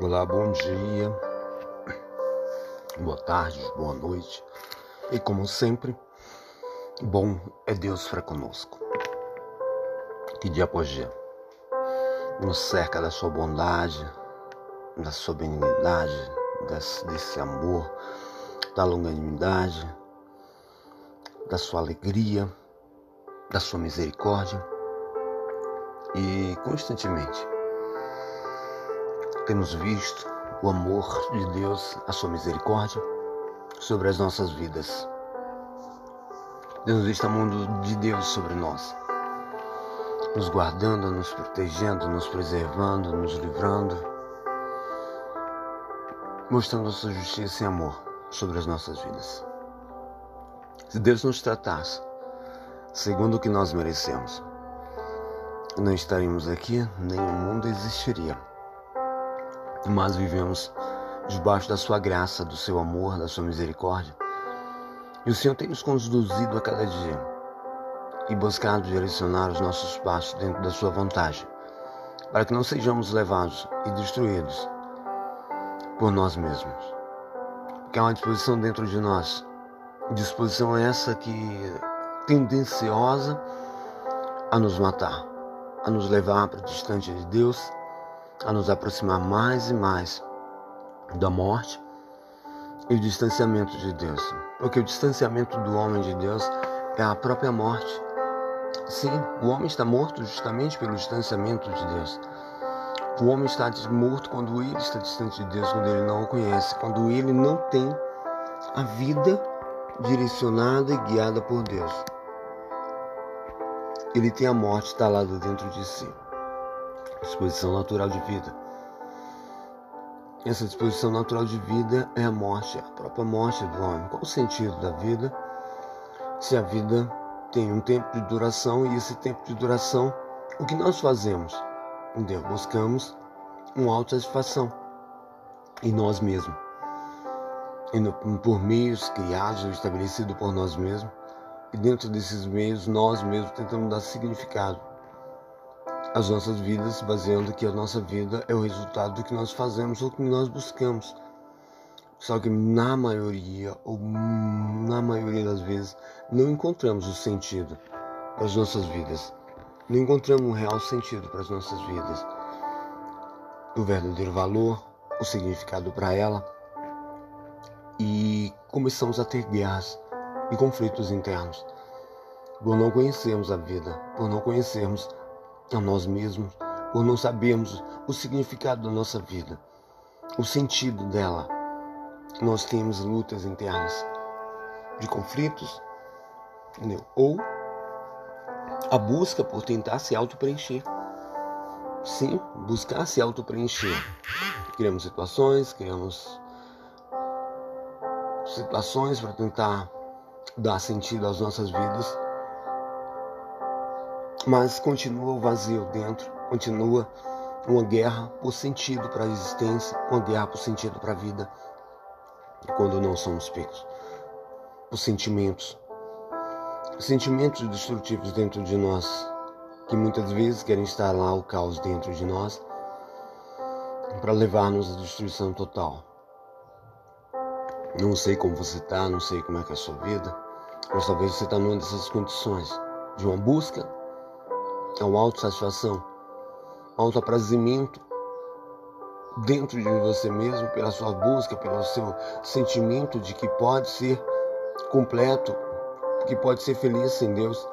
Olá, bom dia, boa tarde, boa noite. E como sempre, bom é Deus para conosco. Que dia após dia nos cerca da sua bondade, da sua benignidade, desse, desse amor, da longanimidade, da sua alegria, da sua misericórdia e constantemente temos visto o amor de Deus, a sua misericórdia sobre as nossas vidas. Visto a mão de Deus sobre nós, nos guardando, nos protegendo, nos preservando, nos livrando, mostrando a sua justiça e amor sobre as nossas vidas. Se Deus nos tratasse segundo o que nós merecemos, não estaríamos aqui, nem o mundo existiria mas vivemos debaixo da sua graça, do seu amor, da sua misericórdia. E o Senhor tem nos conduzido a cada dia e buscado direcionar os nossos passos dentro da sua vontade, para que não sejamos levados e destruídos por nós mesmos. Porque há uma disposição dentro de nós, disposição essa que tendenciosa a nos matar, a nos levar para distante de Deus a nos aproximar mais e mais da morte e o distanciamento de Deus. Porque o distanciamento do homem de Deus é a própria morte. Sim, o homem está morto justamente pelo distanciamento de Deus. O homem está morto quando ele está distante de Deus, quando ele não o conhece, quando ele não tem a vida direcionada e guiada por Deus. Ele tem a morte instalada dentro de si disposição natural de vida. Essa disposição natural de vida é a morte, a própria morte do homem. Qual o sentido da vida? Se a vida tem um tempo de duração e esse tempo de duração, o que nós fazemos? Deus buscamos uma autossatisfação em nós mesmos. E no, por meios criados ou estabelecidos por nós mesmos. E dentro desses meios, nós mesmos tentamos dar significado as nossas vidas, baseando que a nossa vida é o resultado do que nós fazemos ou que nós buscamos. Só que na maioria, ou na maioria das vezes, não encontramos o sentido para as nossas vidas. Não encontramos um real sentido para as nossas vidas. O verdadeiro valor, o significado para ela. E começamos a ter guerras e conflitos internos. Por não conhecermos a vida, por não conhecermos a nós mesmos por não sabermos o significado da nossa vida, o sentido dela. Nós temos lutas internas de conflitos, entendeu? ou a busca por tentar se auto-preencher. Sim, buscar se auto-preencher. Criamos situações, criamos situações para tentar dar sentido às nossas vidas mas continua o vazio dentro, continua uma guerra por sentido para a existência, uma guerra por sentido para a vida, quando não somos pegos por sentimentos, sentimentos destrutivos dentro de nós, que muitas vezes querem instalar o caos dentro de nós para levar-nos à destruição total. Não sei como você está, não sei como é que é a sua vida, mas talvez você está numa dessas condições de uma busca é uma autossatisfação, um autoaprazimento dentro de você mesmo, pela sua busca, pelo seu sentimento de que pode ser completo, que pode ser feliz sem Deus,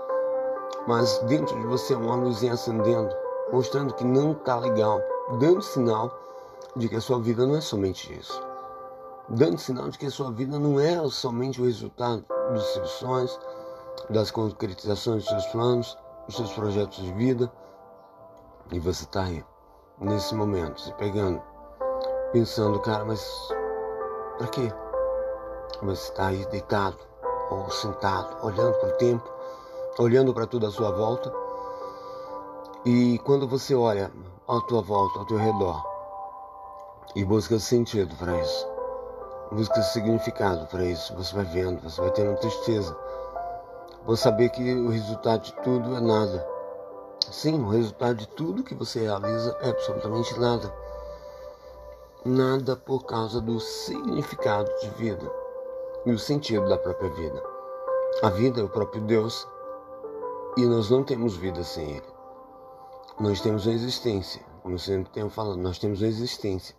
mas dentro de você é uma luzinha acendendo, mostrando que não está legal, dando sinal de que a sua vida não é somente isso. Dando sinal de que a sua vida não é somente o resultado dos seus sonhos, das concretizações dos seus planos, os seus projetos de vida e você está aí, nesse momento, se pegando, pensando, cara, mas para quê? Você está aí deitado ou sentado, olhando para o tempo, olhando para tudo à sua volta. E quando você olha à tua volta, ao teu redor, e busca sentido para isso, busca significado para isso, você vai vendo, você vai tendo tristeza Vou saber que o resultado de tudo é nada. Sim, o resultado de tudo que você realiza é absolutamente nada. nada por causa do significado de vida e o sentido da própria vida. A vida é o próprio Deus e nós não temos vida sem Ele. Nós temos uma existência, como eu sempre tenho falado, nós temos uma existência.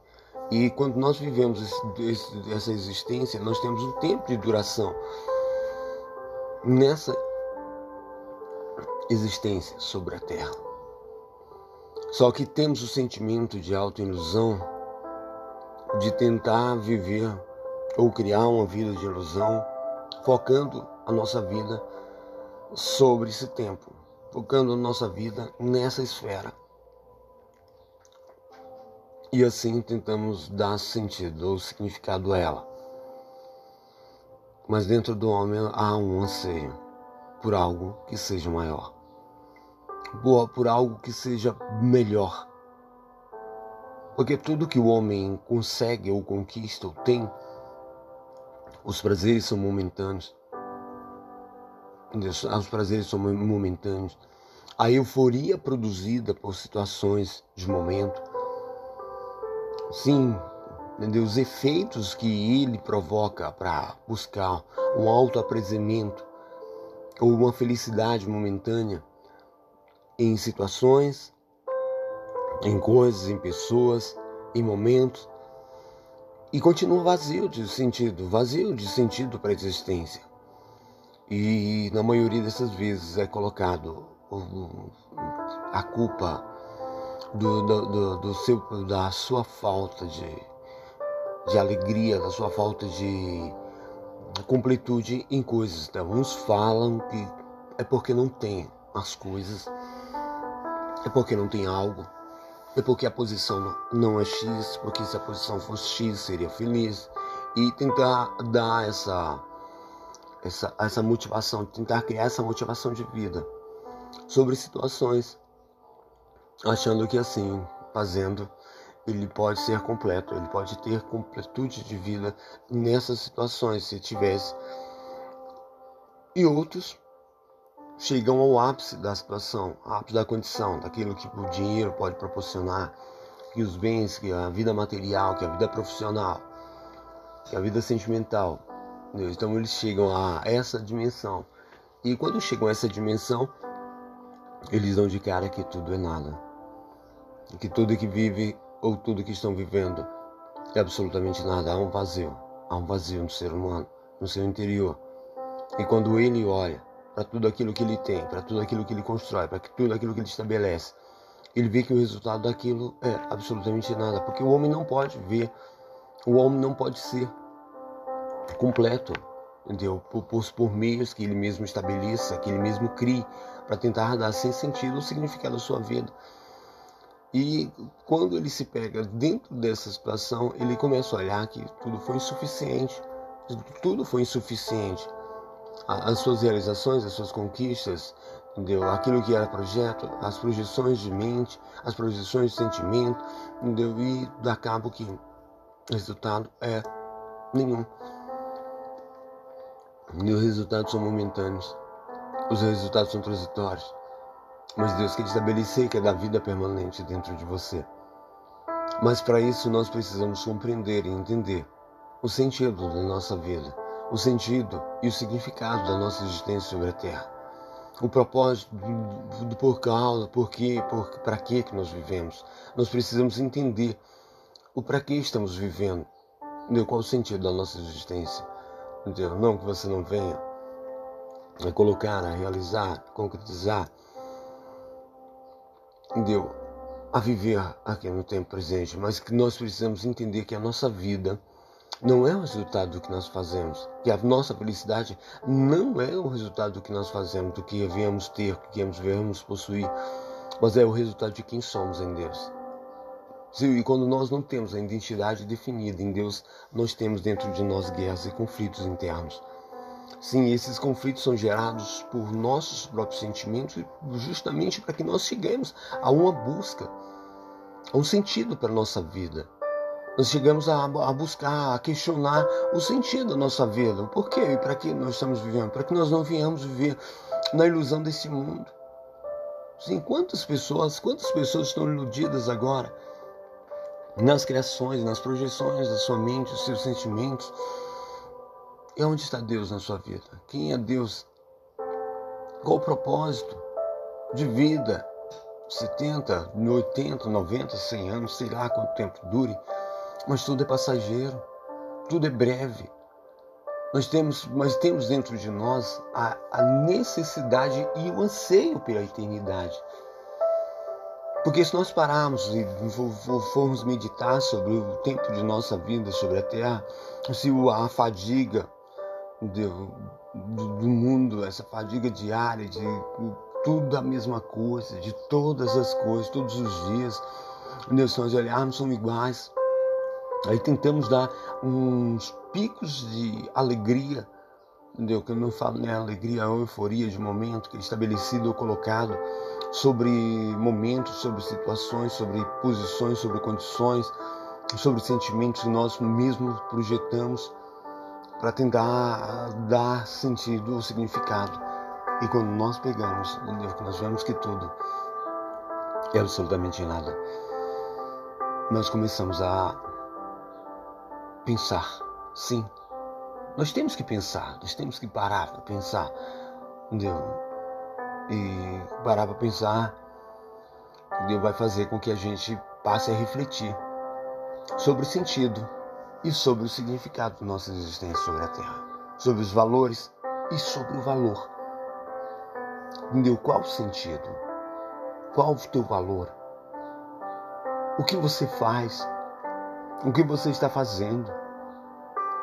E quando nós vivemos esse, essa existência, nós temos um tempo de duração nessa existência sobre a Terra. Só que temos o sentimento de autoilusão, de tentar viver ou criar uma vida de ilusão, focando a nossa vida sobre esse tempo, focando a nossa vida nessa esfera. E assim tentamos dar sentido ou significado a ela. Mas dentro do homem há um anseio por algo que seja maior, por, algo que seja melhor. Porque tudo que o homem consegue ou conquista ou tem, os prazeres são momentâneos. Os prazeres são momentâneos. A euforia produzida por situações de momento. Sim, entendeu? os efeitos que ele provoca para buscar um autoapresamento ou uma felicidade momentânea em situações, em coisas, em pessoas, em momentos, e continua vazio de sentido, vazio de sentido para a existência. E na maioria dessas vezes é colocado a culpa do, do, do, do seu, da sua falta de, de alegria, da sua falta de completude em coisas. Uns falam que é porque não tem as coisas, é porque não tem algo, é porque a posição não é X, porque se a posição fosse X seria feliz. E tentar dar essa, essa, essa motivação, tentar criar essa motivação de vida sobre situações, achando que assim, fazendo, ele pode ser completo, ele pode ter completude de vida nessas situações, se tivesse. E outros chegam ao ápice da situação, ápice da condição, daquilo que o dinheiro pode proporcionar, que os bens, que a vida material, que a vida profissional, que a vida sentimental. Então eles chegam a essa dimensão. E quando chegam a essa dimensão, eles dão de cara que tudo é nada. Que tudo que vive ou tudo que estão vivendo é absolutamente nada. Há um vazio. Há um vazio no ser humano, no seu interior. E quando ele olha para tudo aquilo que ele tem, para tudo aquilo que ele constrói, para tudo aquilo que ele estabelece, ele vê que o resultado daquilo é absolutamente nada. Porque o homem não pode ver, o homem não pode ser completo, entendeu? Por, por, por meios que ele mesmo estabeleça, que ele mesmo crie, para tentar dar sem sentido o significado da sua vida. E quando ele se pega dentro dessa situação, ele começa a olhar que tudo foi insuficiente. Tudo foi insuficiente. As suas realizações, as suas conquistas, entendeu? Aquilo que era projeto, as projeções de mente, as projeções de sentimento, entendeu? E dá cabo que o resultado é nenhum. E os resultados são momentâneos. Os resultados são transitórios. Mas Deus quer estabelecer que é da vida permanente dentro de você. Mas para isso nós precisamos compreender e entender o sentido da nossa vida, o sentido e o significado da nossa existência sobre a Terra. O propósito do por causa, por quê, para que que nós vivemos. Nós precisamos entender o para que estamos vivendo, entendeu? qual o sentido da nossa existência. Entendeu? Não que você não venha a colocar, a realizar, a concretizar deu a viver aqui no tempo presente, mas que nós precisamos entender que a nossa vida não é o resultado do que nós fazemos, que a nossa felicidade não é o resultado do que nós fazemos, do que viemos ter, do que viemos possuir, mas é o resultado de quem somos em Deus. E quando nós não temos a identidade definida em Deus, nós temos dentro de nós guerras e conflitos internos. Sim, esses conflitos são gerados por nossos próprios sentimentos, justamente para que nós cheguemos a uma busca, a um sentido para a nossa vida. Nós chegamos a, a, buscar, a questionar o sentido da nossa vida, o porquê e para que nós estamos vivendo, para que nós não venhamos viver na ilusão desse mundo. Sim, quantas pessoas, quantas pessoas estão iludidas agora nas criações, nas projeções da sua mente, os seus sentimentos. E onde está Deus na sua vida? Quem é Deus? Qual o propósito de vida? 70, 80, 90, 100 anos, sei lá quanto tempo dure, mas tudo é passageiro, tudo é breve. Nós temos, nós temos dentro de nós a, a necessidade e o anseio pela eternidade. Porque se nós pararmos e formos meditar sobre o tempo de nossa vida sobre a terra, se a fadiga do, do mundo, essa fadiga diária de tudo a mesma coisa, de todas as coisas, todos os dias, Deus, se nós olharmos, são iguais. Aí tentamos dar uns picos de alegria, entendeu? Que eu não falo né, alegria ou euforia de momento, que é estabelecido ou colocado sobre momentos, sobre situações, sobre posições, sobre condições, sobre sentimentos que nós mesmos projetamos para tentar dar sentido ou significado. E quando nós pegamos, entendeu? nós vemos que tudo é absolutamente nada, nós começamos a pensar, sim. Nós temos que pensar, nós temos que parar para pensar, entendeu? e parar para pensar, Deus vai fazer com que a gente passe a refletir sobre o sentido e sobre o significado da nossa existência sobre a Terra, sobre os valores e sobre o valor. Entendeu? Qual sentido? Qual o teu valor? O que você faz? O que você está fazendo?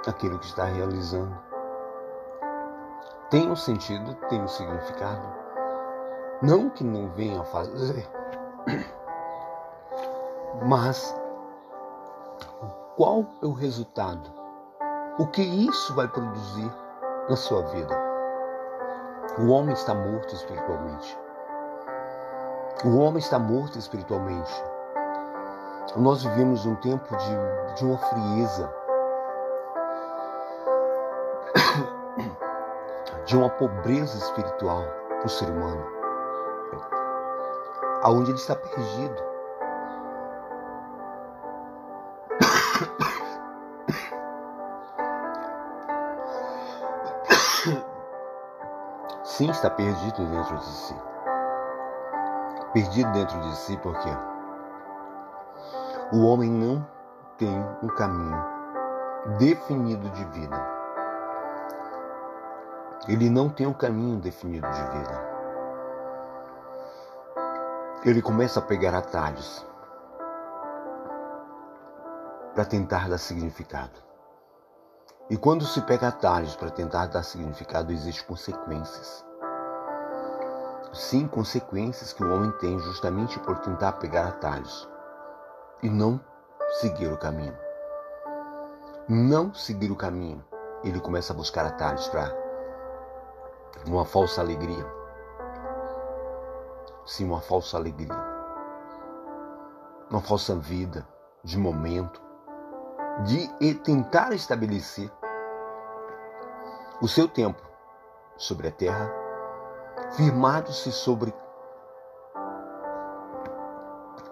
Aquilo que está realizando. Tem um sentido, tem um significado. Não que não venha a fazer, mas qual é o resultado? O que isso vai produzir na sua vida? O homem está morto espiritualmente. O homem está morto espiritualmente. Nós vivemos um tempo de, de uma frieza, de uma pobreza espiritual para o ser humano aonde ele está perdido. Sim, está perdido dentro de si. Perdido dentro de si porque o homem não tem um caminho definido de vida. Ele não tem um caminho definido de vida ele começa a pegar atalhos para tentar dar significado. E quando se pega atalhos para tentar dar significado, existem consequências. Sim, consequências que o homem tem justamente por tentar pegar atalhos e não seguir o caminho. Não seguir o caminho, ele começa a buscar atalhos para uma falsa alegria sim uma falsa alegria, uma falsa vida de momento, de tentar estabelecer o seu tempo sobre a terra, firmado-se sobre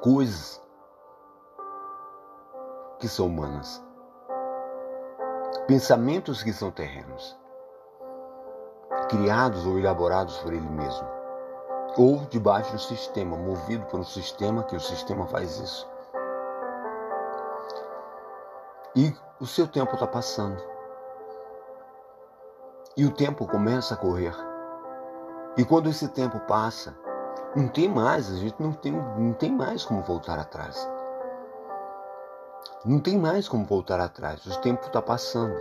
coisas que são humanas, pensamentos que são terrenos, criados ou elaborados por ele mesmo ou debaixo do sistema, movido por um sistema que o sistema faz isso. E o seu tempo está passando. E o tempo começa a correr. E quando esse tempo passa, não tem mais, a gente não tem, não tem mais como voltar atrás. Não tem mais como voltar atrás. O tempo está passando.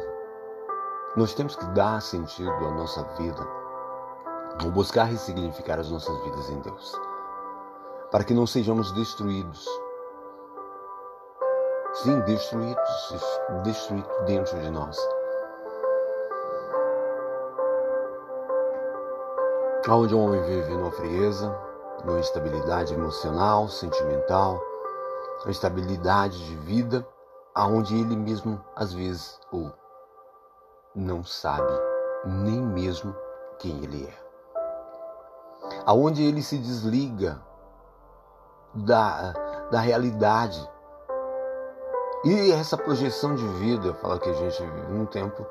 Nós temos que dar sentido à nossa vida ou buscar ressignificar as nossas vidas em Deus, para que não sejamos destruídos. Sim, destruídos, destruídos dentro de nós. Onde o homem vive numa frieza, numa instabilidade emocional, sentimental, uma instabilidade de vida, aonde ele mesmo às vezes ou não sabe nem mesmo quem ele é. Aonde ele se desliga da, da realidade. E essa projeção de vida, fala que a gente vive num tempo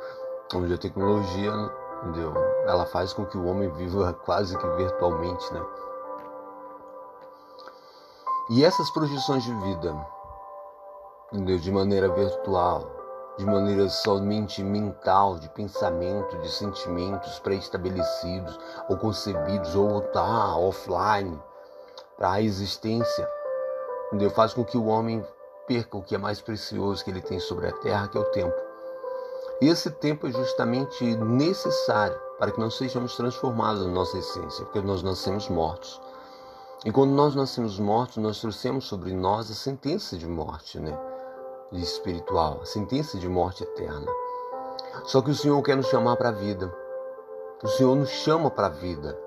onde a tecnologia, entendeu? Ela faz com que o homem viva quase que virtualmente, né? E essas projeções de vida, entendeu? De maneira virtual, de maneira somente mental, de pensamento, de sentimentos pré-estabelecidos ou concebidos ou tá offline para a existência, entendeu? Faz com que o homem perca o que é mais precioso que ele tem sobre a terra, que é o tempo. E esse tempo é justamente necessário para que nós sejamos transformados na nossa essência, porque nós nascemos mortos. E quando nós nascemos mortos, nós trouxemos sobre nós a sentença de morte, né? Espiritual, a sentença de morte eterna. Só que o Senhor quer nos chamar para a vida. O Senhor nos chama para a vida.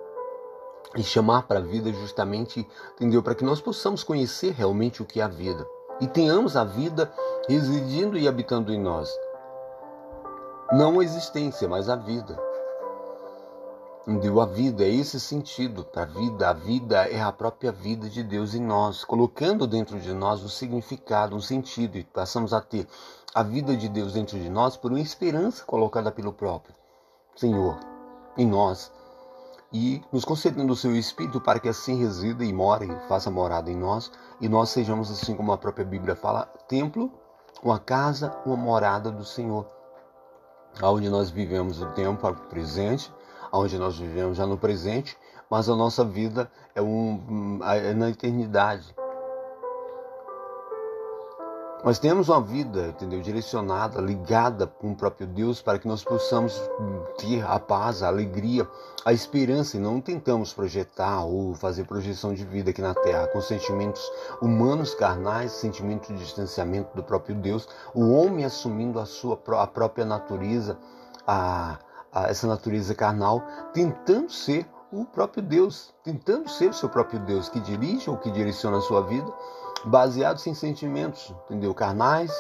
E chamar para a vida justamente, entendeu? Para que nós possamos conhecer realmente o que é a vida e tenhamos a vida residindo e habitando em nós. Não a existência, mas a vida. Deu a vida, é esse sentido para a vida. A vida é a própria vida de Deus em nós, colocando dentro de nós um significado, um sentido, e passamos a ter a vida de Deus dentro de nós por uma esperança colocada pelo próprio Senhor em nós e nos concedendo o seu Espírito para que assim resida e more faça morada em nós, e nós sejamos, assim como a própria Bíblia fala, templo, uma casa, uma morada do Senhor, onde nós vivemos o tempo presente, onde nós vivemos já no presente, mas a nossa vida é, um, é na eternidade. Nós temos uma vida, entendeu, direcionada, ligada com o próprio Deus para que nós possamos ter a paz, a alegria, a esperança e não tentamos projetar ou fazer projeção de vida aqui na terra. Com sentimentos humanos, carnais, sentimento de distanciamento do próprio Deus, o homem assumindo a sua a própria natureza, a, a essa natureza carnal, tentando ser o próprio Deus, tentando ser o seu próprio Deus que dirige ou que direciona a sua vida baseados em sentimentos, entendeu? Carnais,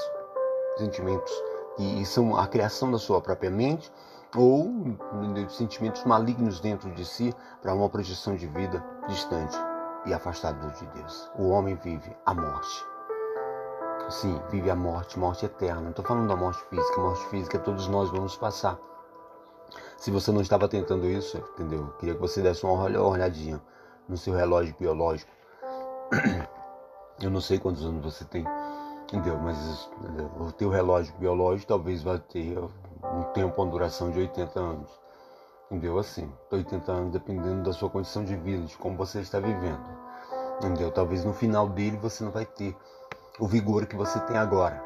sentimentos que são a criação da sua própria mente, ou entendeu? sentimentos malignos dentro de si para uma projeção de vida distante e afastado de Deus. O homem vive a morte. Sim, vive a morte, morte eterna. Não estou falando da morte física, morte física todos nós vamos passar. Se você não estava tentando isso, entendeu? Queria que você desse uma olhadinha no seu relógio biológico. Eu não sei quantos anos você tem, entendeu? Mas o teu relógio biológico talvez vai ter um tempo, uma duração de 80 anos. Entendeu? Assim, 80 anos dependendo da sua condição de vida, de como você está vivendo. Entendeu? Talvez no final dele você não vai ter o vigor que você tem agora.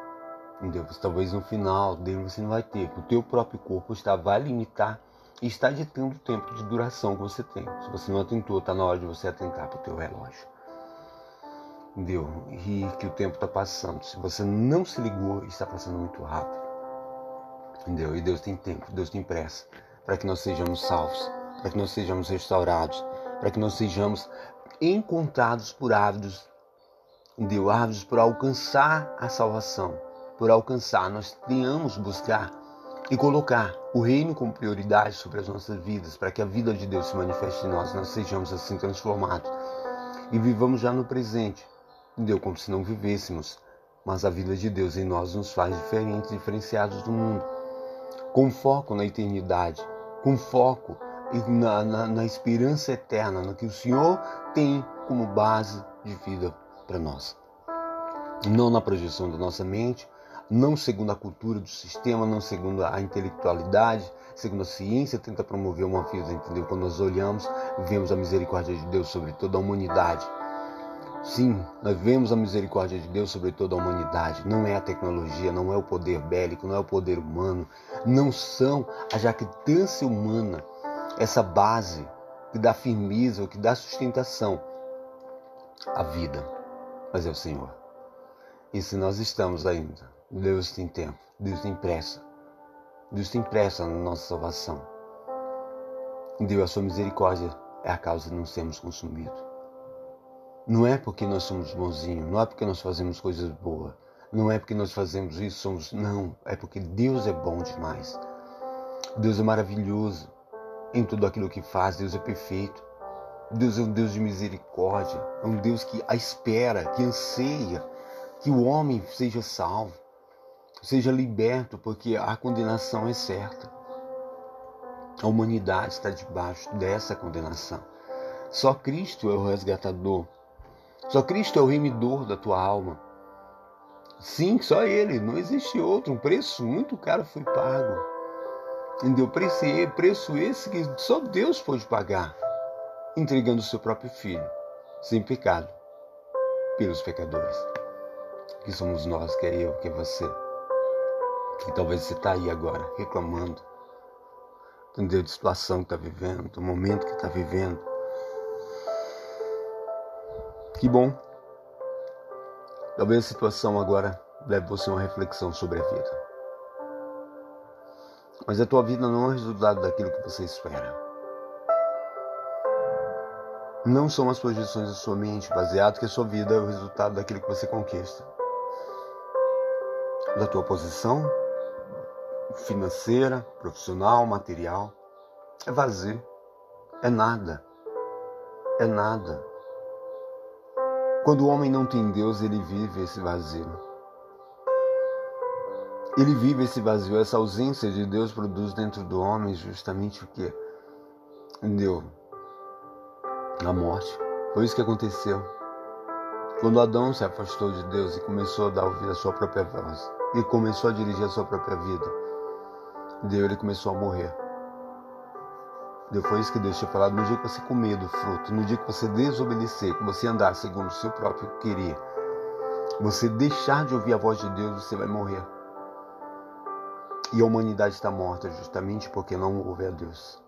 Entendeu? Talvez no final dele você não vai ter. O teu próprio corpo está, vai limitar e está ditando o tempo de duração que você tem. Se você não atentou, está na hora de você atentar para o teu relógio entendeu? E que o tempo está passando. Se você não se ligou, está passando muito rápido, entendeu? E Deus tem tempo, Deus tem pressa para que nós sejamos salvos, para que nós sejamos restaurados, para que nós sejamos encontrados por ávidos, entendeu? Ávidos por alcançar a salvação, por alcançar, nós tenhamos buscar e colocar o reino como prioridade sobre as nossas vidas, para que a vida de Deus se manifeste em nós, nós sejamos assim transformados e vivamos já no presente, Entendeu? Como se não vivêssemos. Mas a vida de Deus em nós nos faz diferentes, diferenciados do mundo. Com foco na eternidade, com foco na, na, na esperança eterna, no que o Senhor tem como base de vida para nós. Não na projeção da nossa mente, não segundo a cultura do sistema, não segundo a intelectualidade, segundo a ciência tenta promover uma vida, entendeu? Quando nós olhamos, vemos a misericórdia de Deus sobre toda a humanidade Sim, nós vemos a misericórdia de Deus sobre toda a humanidade. Não é a tecnologia, não é o poder bélico, não é o poder humano, não são a jactância humana, essa base que dá firmeza, que dá sustentação à vida. Mas é o Senhor. E se nós estamos ainda, Deus tem tempo, Deus tem pressa. Deus tem pressa na nossa salvação. Deus, a sua misericórdia é a causa de não sermos consumidos. Não é porque nós somos bonzinhos, não é porque nós fazemos coisas boas, não é porque nós fazemos isso, somos. Não, é porque Deus é bom demais. Deus é maravilhoso em tudo aquilo que faz, Deus é perfeito. Deus é um Deus de misericórdia, é um Deus que a espera, que anseia que o homem seja salvo. Seja liberto, porque a condenação é certa. A humanidade está debaixo dessa condenação. Só Cristo é o resgatador. Só Cristo é o remidor da tua alma. Sim, só Ele, não existe outro. Um preço muito caro foi pago. Entendeu? Preço, preço esse que só Deus pode pagar, entregando o seu próprio Filho, sem pecado, pelos pecadores. Que somos nós, que é eu, que é você. Que talvez você está aí agora reclamando, entendeu? De situação que está vivendo, do momento que está vivendo. Que bom Talvez a situação agora leve você a uma reflexão sobre a vida. Mas a tua vida não é resultado daquilo que você espera. Não são as projeções da sua mente, baseado que a sua vida é o resultado daquilo que você conquista. Da tua posição financeira, profissional, material. É vazio. É nada. É nada. Quando o homem não tem Deus, ele vive esse vazio. Ele vive esse vazio, essa ausência de Deus produz dentro do homem justamente o que? Deu a morte. Foi isso que aconteceu. Quando Adão se afastou de Deus e começou a dar ouvido à sua própria voz, e começou a dirigir a sua própria vida, Deus ele começou a morrer. Foi isso que Deus tinha falado. No dia que você comer do fruto, no dia que você desobedecer, que você andar segundo o seu próprio querer, você deixar de ouvir a voz de Deus, você vai morrer. E a humanidade está morta justamente porque não ouve a Deus.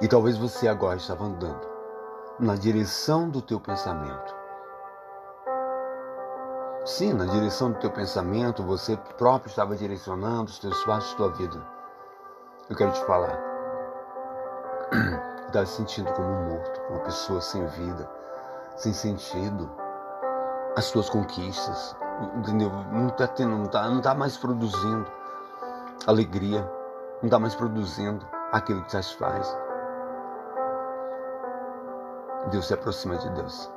E talvez você agora estava andando na direção do teu pensamento. Sim, na direção do teu pensamento, você próprio estava direcionando os teus passos, tua vida. Eu quero te falar está se sentindo como um morto, uma pessoa sem vida, sem sentido. As suas conquistas, entendeu? Não está não está não tá mais produzindo alegria, não está mais produzindo aquilo que satisfaz. Deus se aproxima de Deus.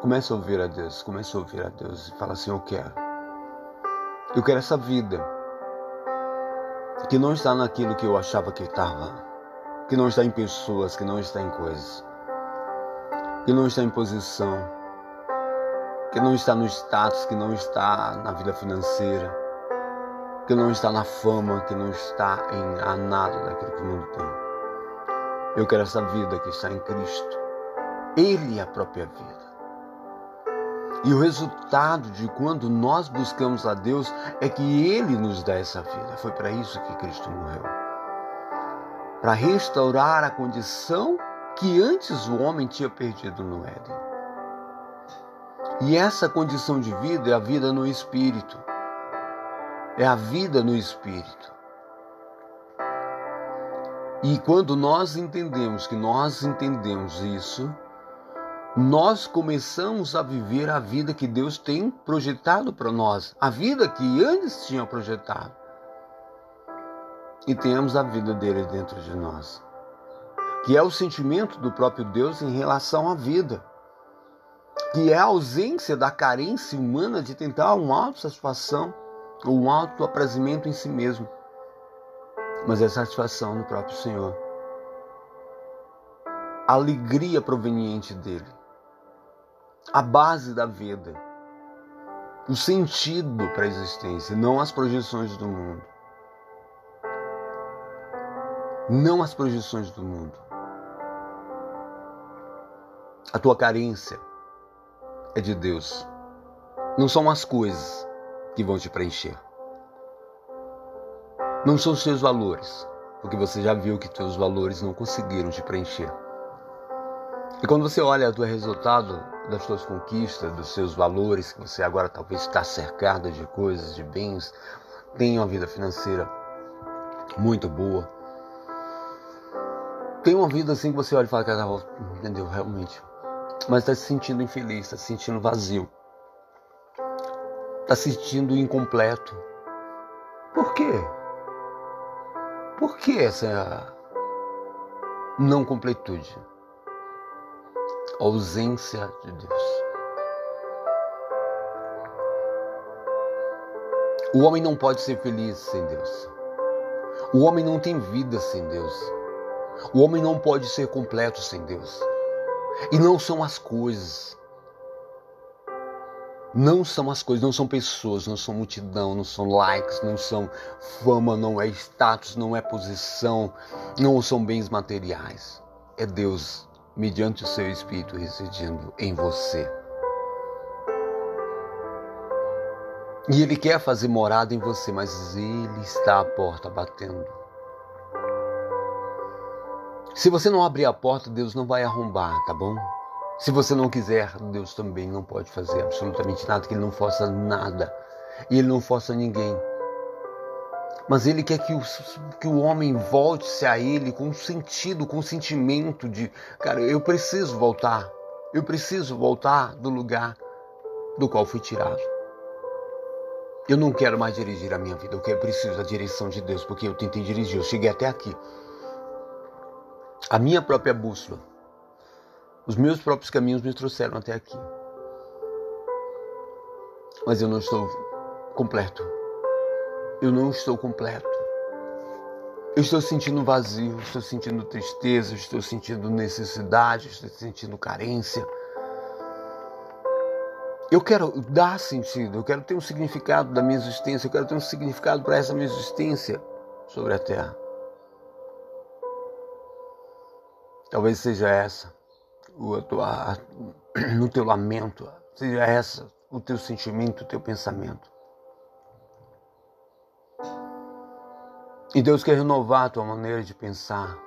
Começa a ouvir a Deus, começa a ouvir a Deus e fala assim: Eu quero. Eu quero essa vida que não está naquilo que eu achava que estava, que não está em pessoas, que não está em coisas, que não está em posição, que não está no status, que não está na vida financeira, que não está na fama, que não está em nada daquilo que o mundo tem. Eu quero essa vida que está em Cristo. Ele é a própria vida. E o resultado de quando nós buscamos a Deus é que Ele nos dá essa vida. Foi para isso que Cristo morreu para restaurar a condição que antes o homem tinha perdido no Éden. E essa condição de vida é a vida no Espírito. É a vida no Espírito. E quando nós entendemos que nós entendemos isso, nós começamos a viver a vida que Deus tem projetado para nós, a vida que antes tinha projetado. E temos a vida dele dentro de nós, que é o sentimento do próprio Deus em relação à vida, que é a ausência da carência humana de tentar uma autossatisfação ou um autoaprazimento em si mesmo, mas é satisfação no próprio Senhor. A alegria proveniente dele a base da vida, o sentido para a existência, não as projeções do mundo. Não as projeções do mundo. A tua carência é de Deus. Não são as coisas que vão te preencher. Não são os seus valores, porque você já viu que teus valores não conseguiram te preencher. E quando você olha o teu resultado das suas conquistas, dos seus valores, que você agora talvez está cercado de coisas, de bens, tem uma vida financeira muito boa. Tem uma vida assim que você olha e fala, cara, entendeu, realmente. Mas está se sentindo infeliz, está se sentindo vazio. Está se sentindo incompleto. Por quê? Por que essa não completude? a ausência de Deus. O homem não pode ser feliz sem Deus. O homem não tem vida sem Deus. O homem não pode ser completo sem Deus. E não são as coisas. Não são as coisas, não são pessoas, não são multidão, não são likes, não são fama, não é status, não é posição, não são bens materiais. É Deus mediante o seu Espírito residindo em você. E Ele quer fazer morada em você, mas Ele está à porta batendo. Se você não abrir a porta, Deus não vai arrombar, tá bom? Se você não quiser, Deus também não pode fazer absolutamente nada, que Ele não força nada. E Ele não força ninguém. Mas Ele quer que o, que o homem volte-se a Ele com sentido, com sentimento de, cara, eu preciso voltar. Eu preciso voltar do lugar do qual fui tirado. Eu não quero mais dirigir a minha vida, eu preciso da direção de Deus, porque eu tentei dirigir, eu cheguei até aqui a minha própria bússola. Os meus próprios caminhos me trouxeram até aqui. Mas eu não estou completo. Eu não estou completo. Eu estou sentindo vazio, estou sentindo tristeza, estou sentindo necessidade, estou sentindo carência. Eu quero dar sentido, eu quero ter um significado da minha existência, eu quero ter um significado para essa minha existência sobre a terra. Talvez seja essa o no teu lamento, seja essa o teu sentimento, o teu pensamento. E Deus quer renovar a tua maneira de pensar.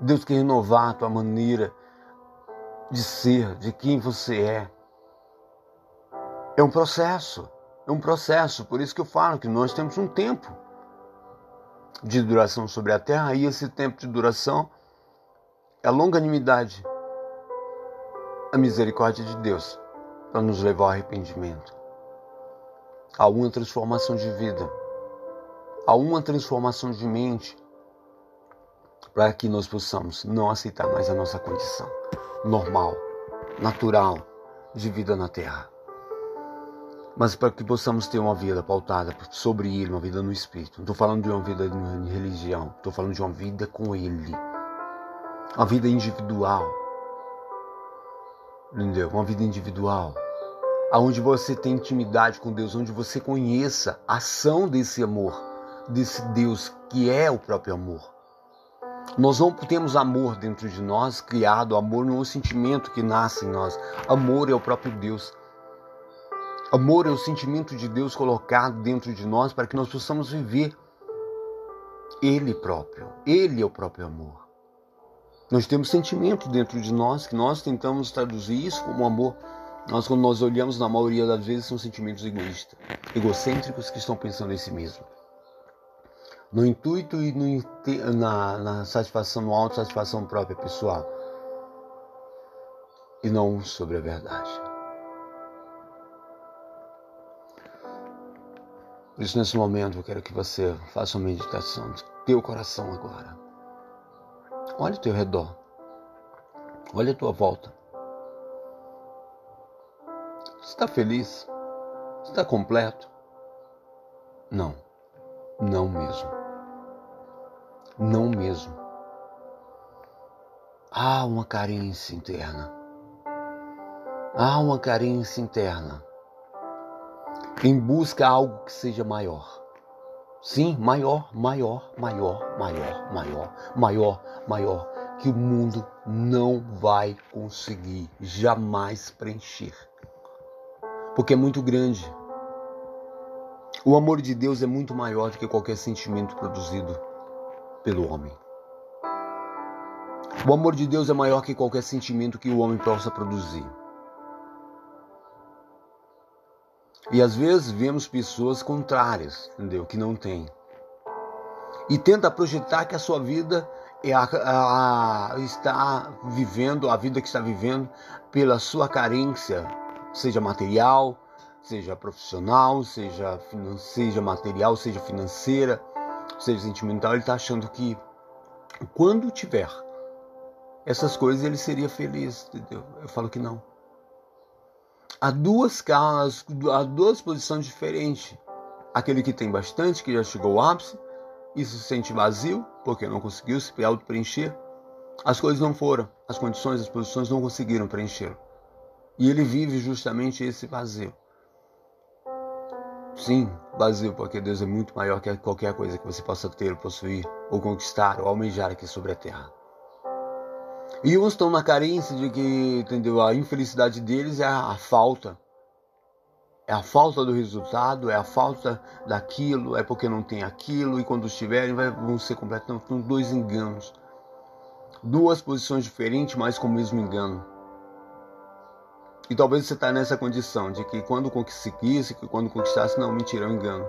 Deus quer renovar a tua maneira de ser, de quem você é. É um processo, é um processo. Por isso que eu falo que nós temos um tempo de duração sobre a terra e esse tempo de duração é a longanimidade, a misericórdia de Deus para nos levar ao arrependimento, a uma transformação de vida, a uma transformação de mente, para que nós possamos não aceitar mais a nossa condição normal, natural de vida na terra. Mas para que possamos ter uma vida pautada sobre Ele, uma vida no Espírito. Não estou falando de uma vida em religião, estou falando de uma vida com Ele uma vida individual. Entendeu? Uma vida individual. Onde você tem intimidade com Deus, onde você conheça a ação desse amor, desse Deus que é o próprio amor. Nós não temos amor dentro de nós, criado. Amor não é um sentimento que nasce em nós. Amor é o próprio Deus. Amor é o sentimento de Deus colocado dentro de nós para que nós possamos viver Ele próprio. Ele é o próprio amor. Nós temos sentimentos dentro de nós que nós tentamos traduzir isso como amor. Nós, quando nós olhamos, na maioria das vezes, são sentimentos egoístas, egocêntricos que estão pensando em si mesmo. No intuito e no, na, na satisfação, na autossatisfação própria pessoal. E não sobre a verdade. Por isso, nesse momento, eu quero que você faça uma meditação do teu coração agora. Olha o teu redor. Olha a tua volta. Você está feliz? Você está completo? Não. Não mesmo. Não mesmo. Há uma carência interna. Há uma carência interna. Em busca de algo que seja maior. Sim, maior, maior, maior, maior, maior, maior, maior, que o mundo não vai conseguir jamais preencher. Porque é muito grande. O amor de Deus é muito maior do que qualquer sentimento produzido pelo homem. O amor de Deus é maior que qualquer sentimento que o homem possa produzir. E às vezes vemos pessoas contrárias, entendeu? Que não têm. E tenta projetar que a sua vida é a, a, a, está vivendo, a vida que está vivendo, pela sua carência, seja material, seja profissional, seja, seja material, seja financeira, seja sentimental, ele está achando que quando tiver essas coisas ele seria feliz, entendeu? Eu falo que não há duas causas, há duas posições diferentes. aquele que tem bastante, que já chegou ao ápice e se sente vazio porque não conseguiu se auto-preencher. As coisas não foram, as condições, as posições não conseguiram preencher. E ele vive justamente esse vazio. Sim, vazio, porque Deus é muito maior que qualquer coisa que você possa ter, possuir, ou conquistar, ou almejar aqui sobre a terra. E uns estão na carência de que, entendeu? A infelicidade deles é a, falta. É a falta do resultado, é a falta daquilo, é porque não tem aquilo, e quando estiverem vão ser completamente dois enganos. Duas posições diferentes, mas com o mesmo engano. E talvez você está nessa condição de que quando conseguisse, que quando conquistasse, não, mentira, um engano.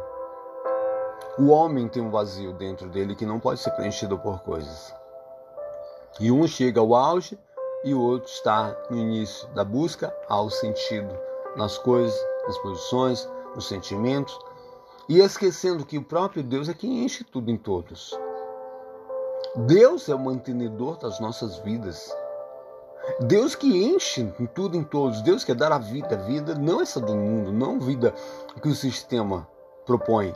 O homem tem um vazio dentro dele que não pode ser preenchido por coisas. E um chega ao auge e o outro está no início da busca ao sentido nas coisas, nas posições, nos sentimentos, e esquecendo que o próprio Deus é quem enche tudo em todos. Deus é o mantenedor das nossas vidas. Deus que enche tudo em todos, Deus quer dar a vida, a vida não essa do mundo, não vida que o sistema propõe.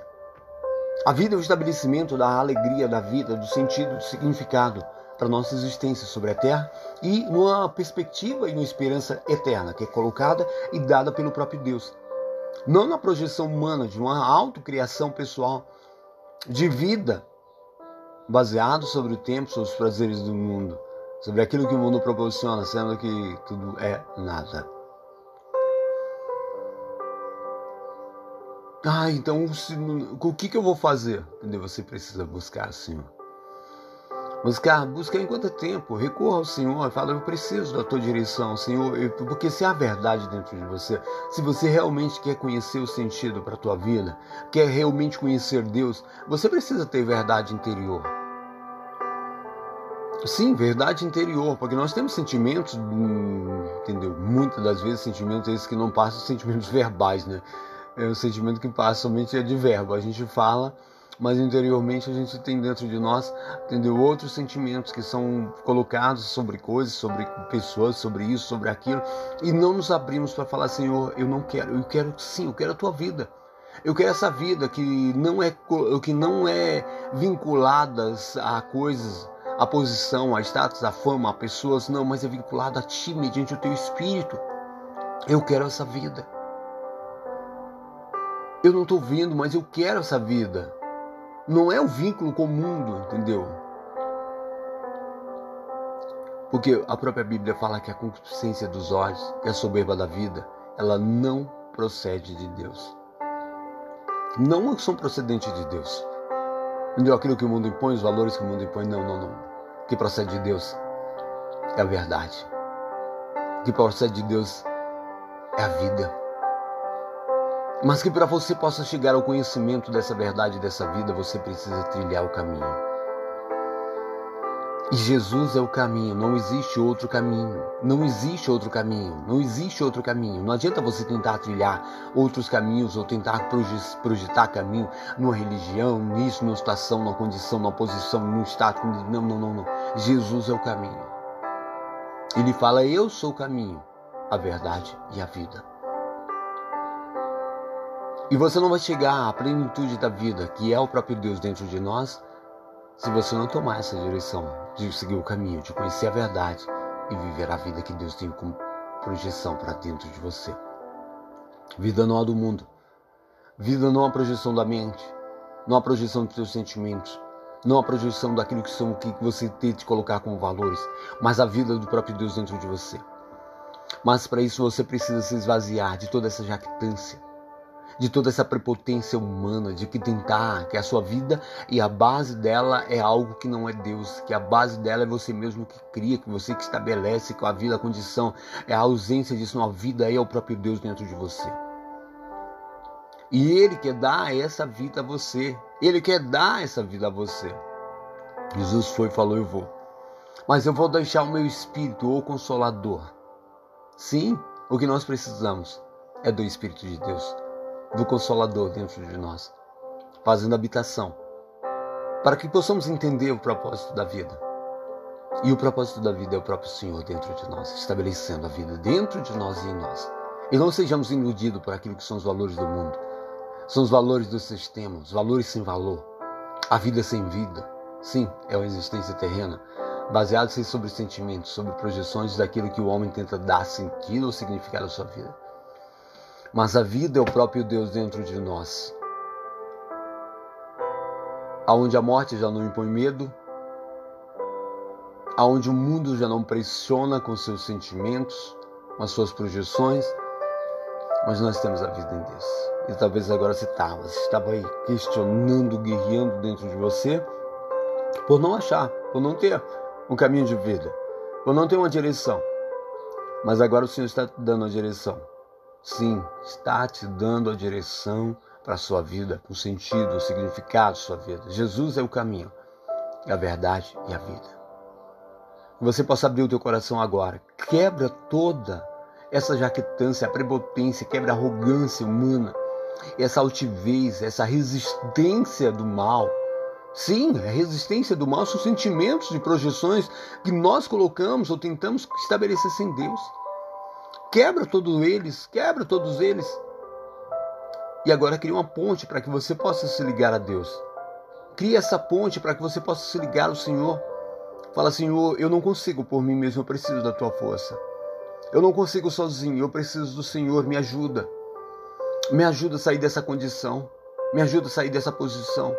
A vida é o estabelecimento da alegria da vida, do sentido, do significado para nossa existência sobre a Terra e numa perspectiva e numa esperança eterna que é colocada e dada pelo próprio Deus. Não na projeção humana de uma autocriação pessoal de vida baseado sobre o tempo, sobre os prazeres do mundo sobre aquilo que o mundo proporciona, sendo que tudo é nada. Ah, então se, o que, que eu vou fazer? Você precisa buscar, Senhor. Buscar, buscar enquanto tempo, recorra ao Senhor, fala, eu preciso da tua direção, Senhor, porque se há verdade dentro de você, se você realmente quer conhecer o sentido para a tua vida, quer realmente conhecer Deus, você precisa ter verdade interior. Sim, verdade interior, porque nós temos sentimentos, entendeu? Muitas das vezes sentimentos esses que não passam sentimentos verbais, né? É o sentimento que passa somente é de verbo. A gente fala, mas interiormente a gente tem dentro de nós, entendeu? Outros sentimentos que são colocados sobre coisas, sobre pessoas, sobre isso, sobre aquilo, e não nos abrimos para falar, Senhor, eu não quero, eu quero sim, eu quero a tua vida. Eu quero essa vida que não é que não é vinculada a coisas a posição, a status, a fama, a pessoas, não, mas é vinculado a ti mediante o teu espírito. Eu quero essa vida. Eu não estou vendo, mas eu quero essa vida. Não é o vínculo com o mundo, entendeu? Porque a própria Bíblia fala que a concupiscência dos olhos, que a soberba da vida, ela não procede de Deus. Não são procedentes de Deus. Entendeu? Aquilo que o mundo impõe, os valores que o mundo impõe, não, não, não que procede de Deus é a verdade. O que procede de Deus é a vida. Mas que para você possa chegar ao conhecimento dessa verdade, dessa vida, você precisa trilhar o caminho. E Jesus é o caminho, não existe outro caminho. Não existe outro caminho, não existe outro caminho. Não adianta você tentar trilhar outros caminhos ou tentar projetar caminho numa religião, nisso, numa situação, numa condição, numa posição, num status. Não, não, não, não. Jesus é o caminho. Ele fala: Eu sou o caminho, a verdade e a vida. E você não vai chegar à plenitude da vida, que é o próprio Deus dentro de nós, se você não tomar essa direção de seguir o caminho, de conhecer a verdade e viver a vida que Deus tem como projeção para dentro de você. Vida não é do mundo. Vida não uma projeção da mente, não uma projeção dos seus sentimentos, não uma projeção daquilo que são que você tente colocar como valores, mas a vida do próprio Deus dentro de você. Mas para isso você precisa se esvaziar de toda essa jactância, de toda essa prepotência humana, de que tentar que a sua vida e a base dela é algo que não é Deus, que a base dela é você mesmo que cria, que você que estabelece que a vida, a condição é a ausência disso, não, a vida é o próprio Deus dentro de você. E Ele quer dar essa vida a você. Ele quer dar essa vida a você. Jesus foi e falou: Eu vou. Mas eu vou deixar o meu espírito, o consolador. Sim, o que nós precisamos é do Espírito de Deus do Consolador dentro de nós, fazendo habitação, para que possamos entender o propósito da vida. E o propósito da vida é o próprio Senhor dentro de nós, estabelecendo a vida dentro de nós e em nós. E não sejamos iludidos por aquilo que são os valores do mundo. São os valores do sistema, os valores sem valor, a vida sem vida. Sim, é uma existência terrena, baseada sobre sentimentos, sobre projeções daquilo que o homem tenta dar sentido ou significado à sua vida. Mas a vida é o próprio Deus dentro de nós. Aonde a morte já não impõe medo, aonde o mundo já não pressiona com seus sentimentos, com as suas projeções, mas nós temos a vida em Deus. E talvez agora você estava, você estava aí questionando, guerreando dentro de você, por não achar, por não ter um caminho de vida, por não ter uma direção. Mas agora o Senhor está dando a direção. Sim, está te dando a direção para a sua vida, o sentido, o significado da sua vida. Jesus é o caminho, a verdade e a vida. Você possa abrir o teu coração agora. Quebra toda essa jaquetância, a prepotência, quebra a arrogância humana, essa altivez, essa resistência do mal. Sim, a resistência do mal são sentimentos de projeções que nós colocamos ou tentamos estabelecer sem Deus. Quebra todos eles, quebra todos eles. E agora cria uma ponte para que você possa se ligar a Deus. Cria essa ponte para que você possa se ligar ao Senhor. Fala, Senhor, eu não consigo por mim mesmo, eu preciso da tua força. Eu não consigo sozinho, eu preciso do Senhor, me ajuda. Me ajuda a sair dessa condição. Me ajuda a sair dessa posição.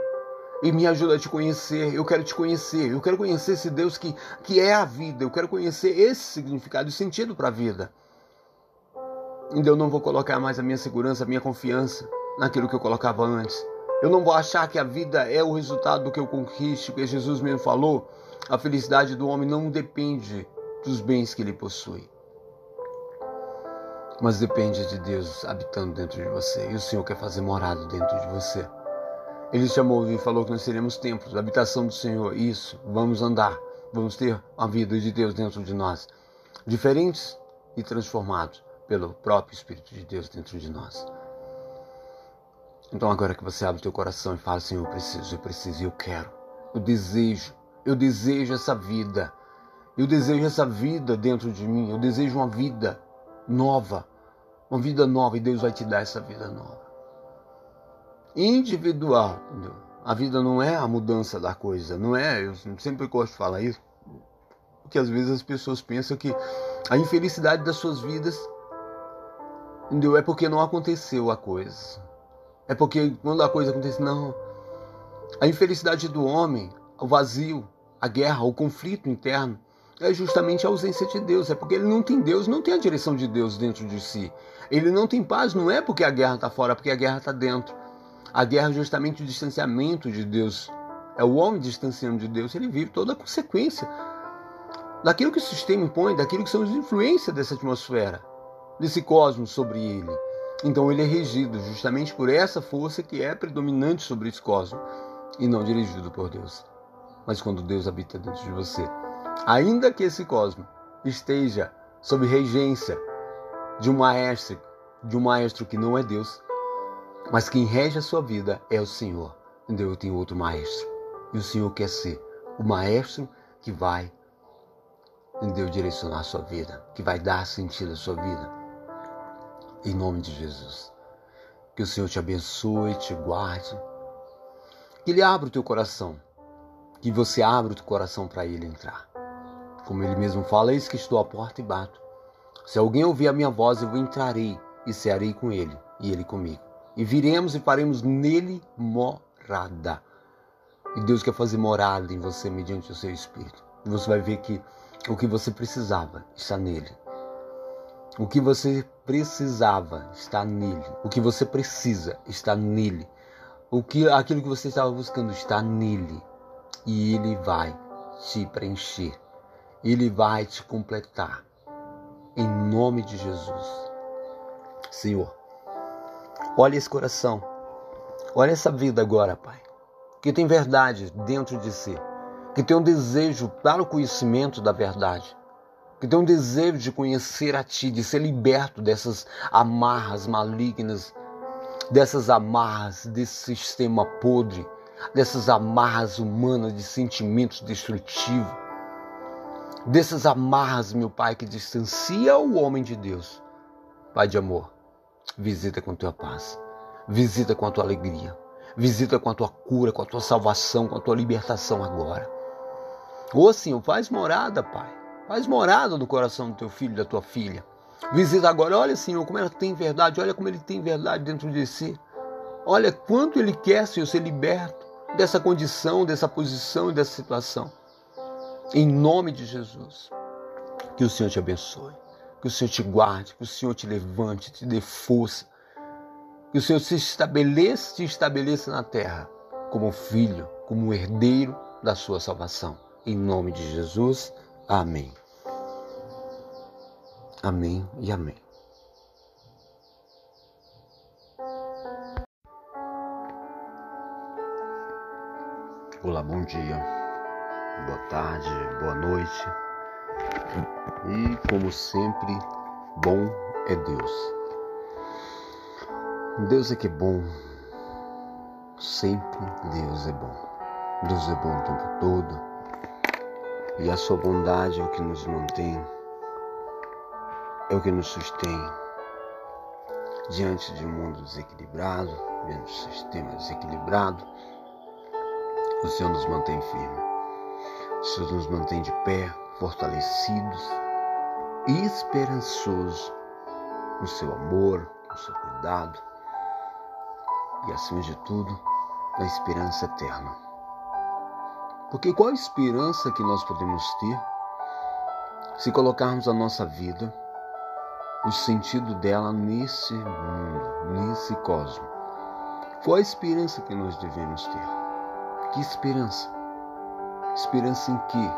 E me ajuda a te conhecer. Eu quero te conhecer. Eu quero conhecer esse Deus que, que é a vida. Eu quero conhecer esse significado e sentido para a vida. E eu não vou colocar mais a minha segurança, a minha confiança naquilo que eu colocava antes. Eu não vou achar que a vida é o resultado do que eu conquiste, porque Jesus mesmo falou: a felicidade do homem não depende dos bens que ele possui mas depende de Deus habitando dentro de você. E o Senhor quer fazer morada dentro de você. Ele chamou e falou que nós seremos templos, habitação do Senhor. Isso, vamos andar, vamos ter a vida de Deus dentro de nós, diferentes e transformados pelo próprio Espírito de Deus dentro de nós. Então agora que você abre o teu coração e fala, Senhor, eu preciso, eu preciso, eu quero, eu desejo, eu desejo essa vida, eu desejo essa vida dentro de mim, eu desejo uma vida nova, uma vida nova e Deus vai te dar essa vida nova. Individual, entendeu? A vida não é a mudança da coisa, não é. Eu sempre gosto de falar isso, porque às vezes as pessoas pensam que a infelicidade das suas vidas, entendeu? É porque não aconteceu a coisa. É porque quando a coisa acontece, não. A infelicidade do homem, o vazio, a guerra, o conflito interno, é justamente a ausência de Deus. É porque ele não tem Deus, não tem a direção de Deus dentro de si. Ele não tem paz, não é porque a guerra está fora, é porque a guerra está dentro. A guerra é justamente o distanciamento de Deus. É o homem distanciando de Deus. Ele vive toda a consequência daquilo que o sistema impõe, daquilo que são as influências dessa atmosfera, desse cosmos sobre ele. Então ele é regido justamente por essa força que é predominante sobre esse cosmos e não dirigido por Deus. Mas quando Deus habita dentro de você, ainda que esse cosmos esteja sob regência de um maestro, de um maestro que não é Deus, mas quem rege a sua vida é o Senhor. Deus tem outro maestro. E o Senhor quer ser o maestro que vai Deus direcionar a sua vida, que vai dar sentido à sua vida. Em nome de Jesus. Que o Senhor te abençoe, te guarde. Que Ele abra o teu coração. Que você abra o teu coração para Ele entrar. Como Ele mesmo fala, eis que estou à porta e bato. Se alguém ouvir a minha voz, eu entrarei e cearei com ele, e ele comigo. E viremos e faremos nele morada. E Deus quer fazer morada em você mediante o seu espírito. E você vai ver que o que você precisava está nele. O que você precisava está nele. O que você precisa está nele. O que aquilo que você estava buscando está nele. E ele vai te preencher. Ele vai te completar em nome de Jesus. Senhor, olha esse coração, olha essa vida agora, Pai, que tem verdade dentro de si, que tem um desejo para o conhecimento da verdade, que tem um desejo de conhecer a Ti, de ser liberto dessas amarras malignas, dessas amarras desse sistema podre, dessas amarras humanas de sentimentos destrutivos dessas amarras, meu Pai, que distancia o homem de Deus. Pai de amor, visita com tua paz. Visita com a tua alegria. Visita com a tua cura, com a tua salvação, com a tua libertação agora. Ô Senhor, faz morada, Pai. Faz morada no coração do teu filho, da tua filha. Visita agora, olha, Senhor, como ela tem verdade, olha como ele tem verdade dentro de si. Olha quanto ele quer, Senhor, ser liberto dessa condição, dessa posição e dessa situação. Em nome de Jesus. Que o Senhor te abençoe. Que o Senhor te guarde, que o Senhor te levante, te dê força. Que o Senhor se estabeleça, te estabeleça na terra como filho, como herdeiro da sua salvação. Em nome de Jesus. Amém. Amém e amém. Olá, bom dia, boa tarde, boa noite. E como sempre, bom é Deus. Deus é que é bom, sempre Deus é bom. Deus é bom o tempo todo e a sua bondade é o que nos mantém é o que nos sustém diante de um mundo desequilibrado, diante de um sistema desequilibrado. O Senhor nos mantém firme. O Senhor nos mantém de pé, fortalecidos e esperançosos no seu amor, no seu cuidado e, acima de tudo, na esperança eterna. Porque qual a esperança que nós podemos ter se colocarmos a nossa vida o sentido dela nesse mundo, nesse cosmo. Qual a esperança que nós devemos ter? Que esperança? Esperança em quê?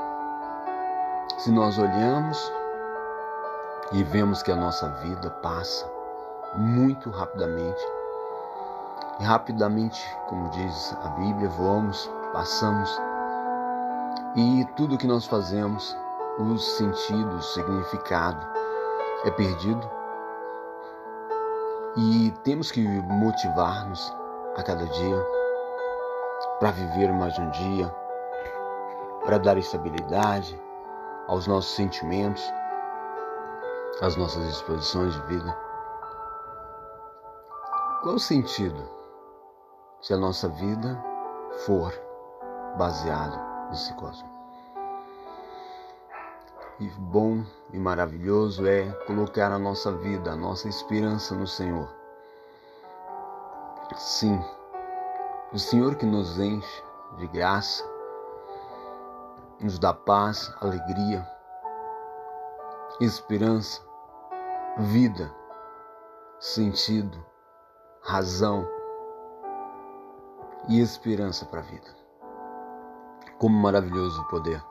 Se nós olhamos e vemos que a nossa vida passa muito rapidamente, e rapidamente, como diz a Bíblia, voamos, passamos, e tudo que nós fazemos, o sentido, o significado, é perdido e temos que motivar-nos a cada dia para viver mais um dia, para dar estabilidade aos nossos sentimentos, às nossas disposições de vida. Qual o sentido se a nossa vida for baseada nesse cosmos? e bom e maravilhoso é colocar a nossa vida, a nossa esperança no Senhor. Sim, o Senhor que nos enche de graça, nos dá paz, alegria, esperança, vida, sentido, razão e esperança para a vida. Como maravilhoso o poder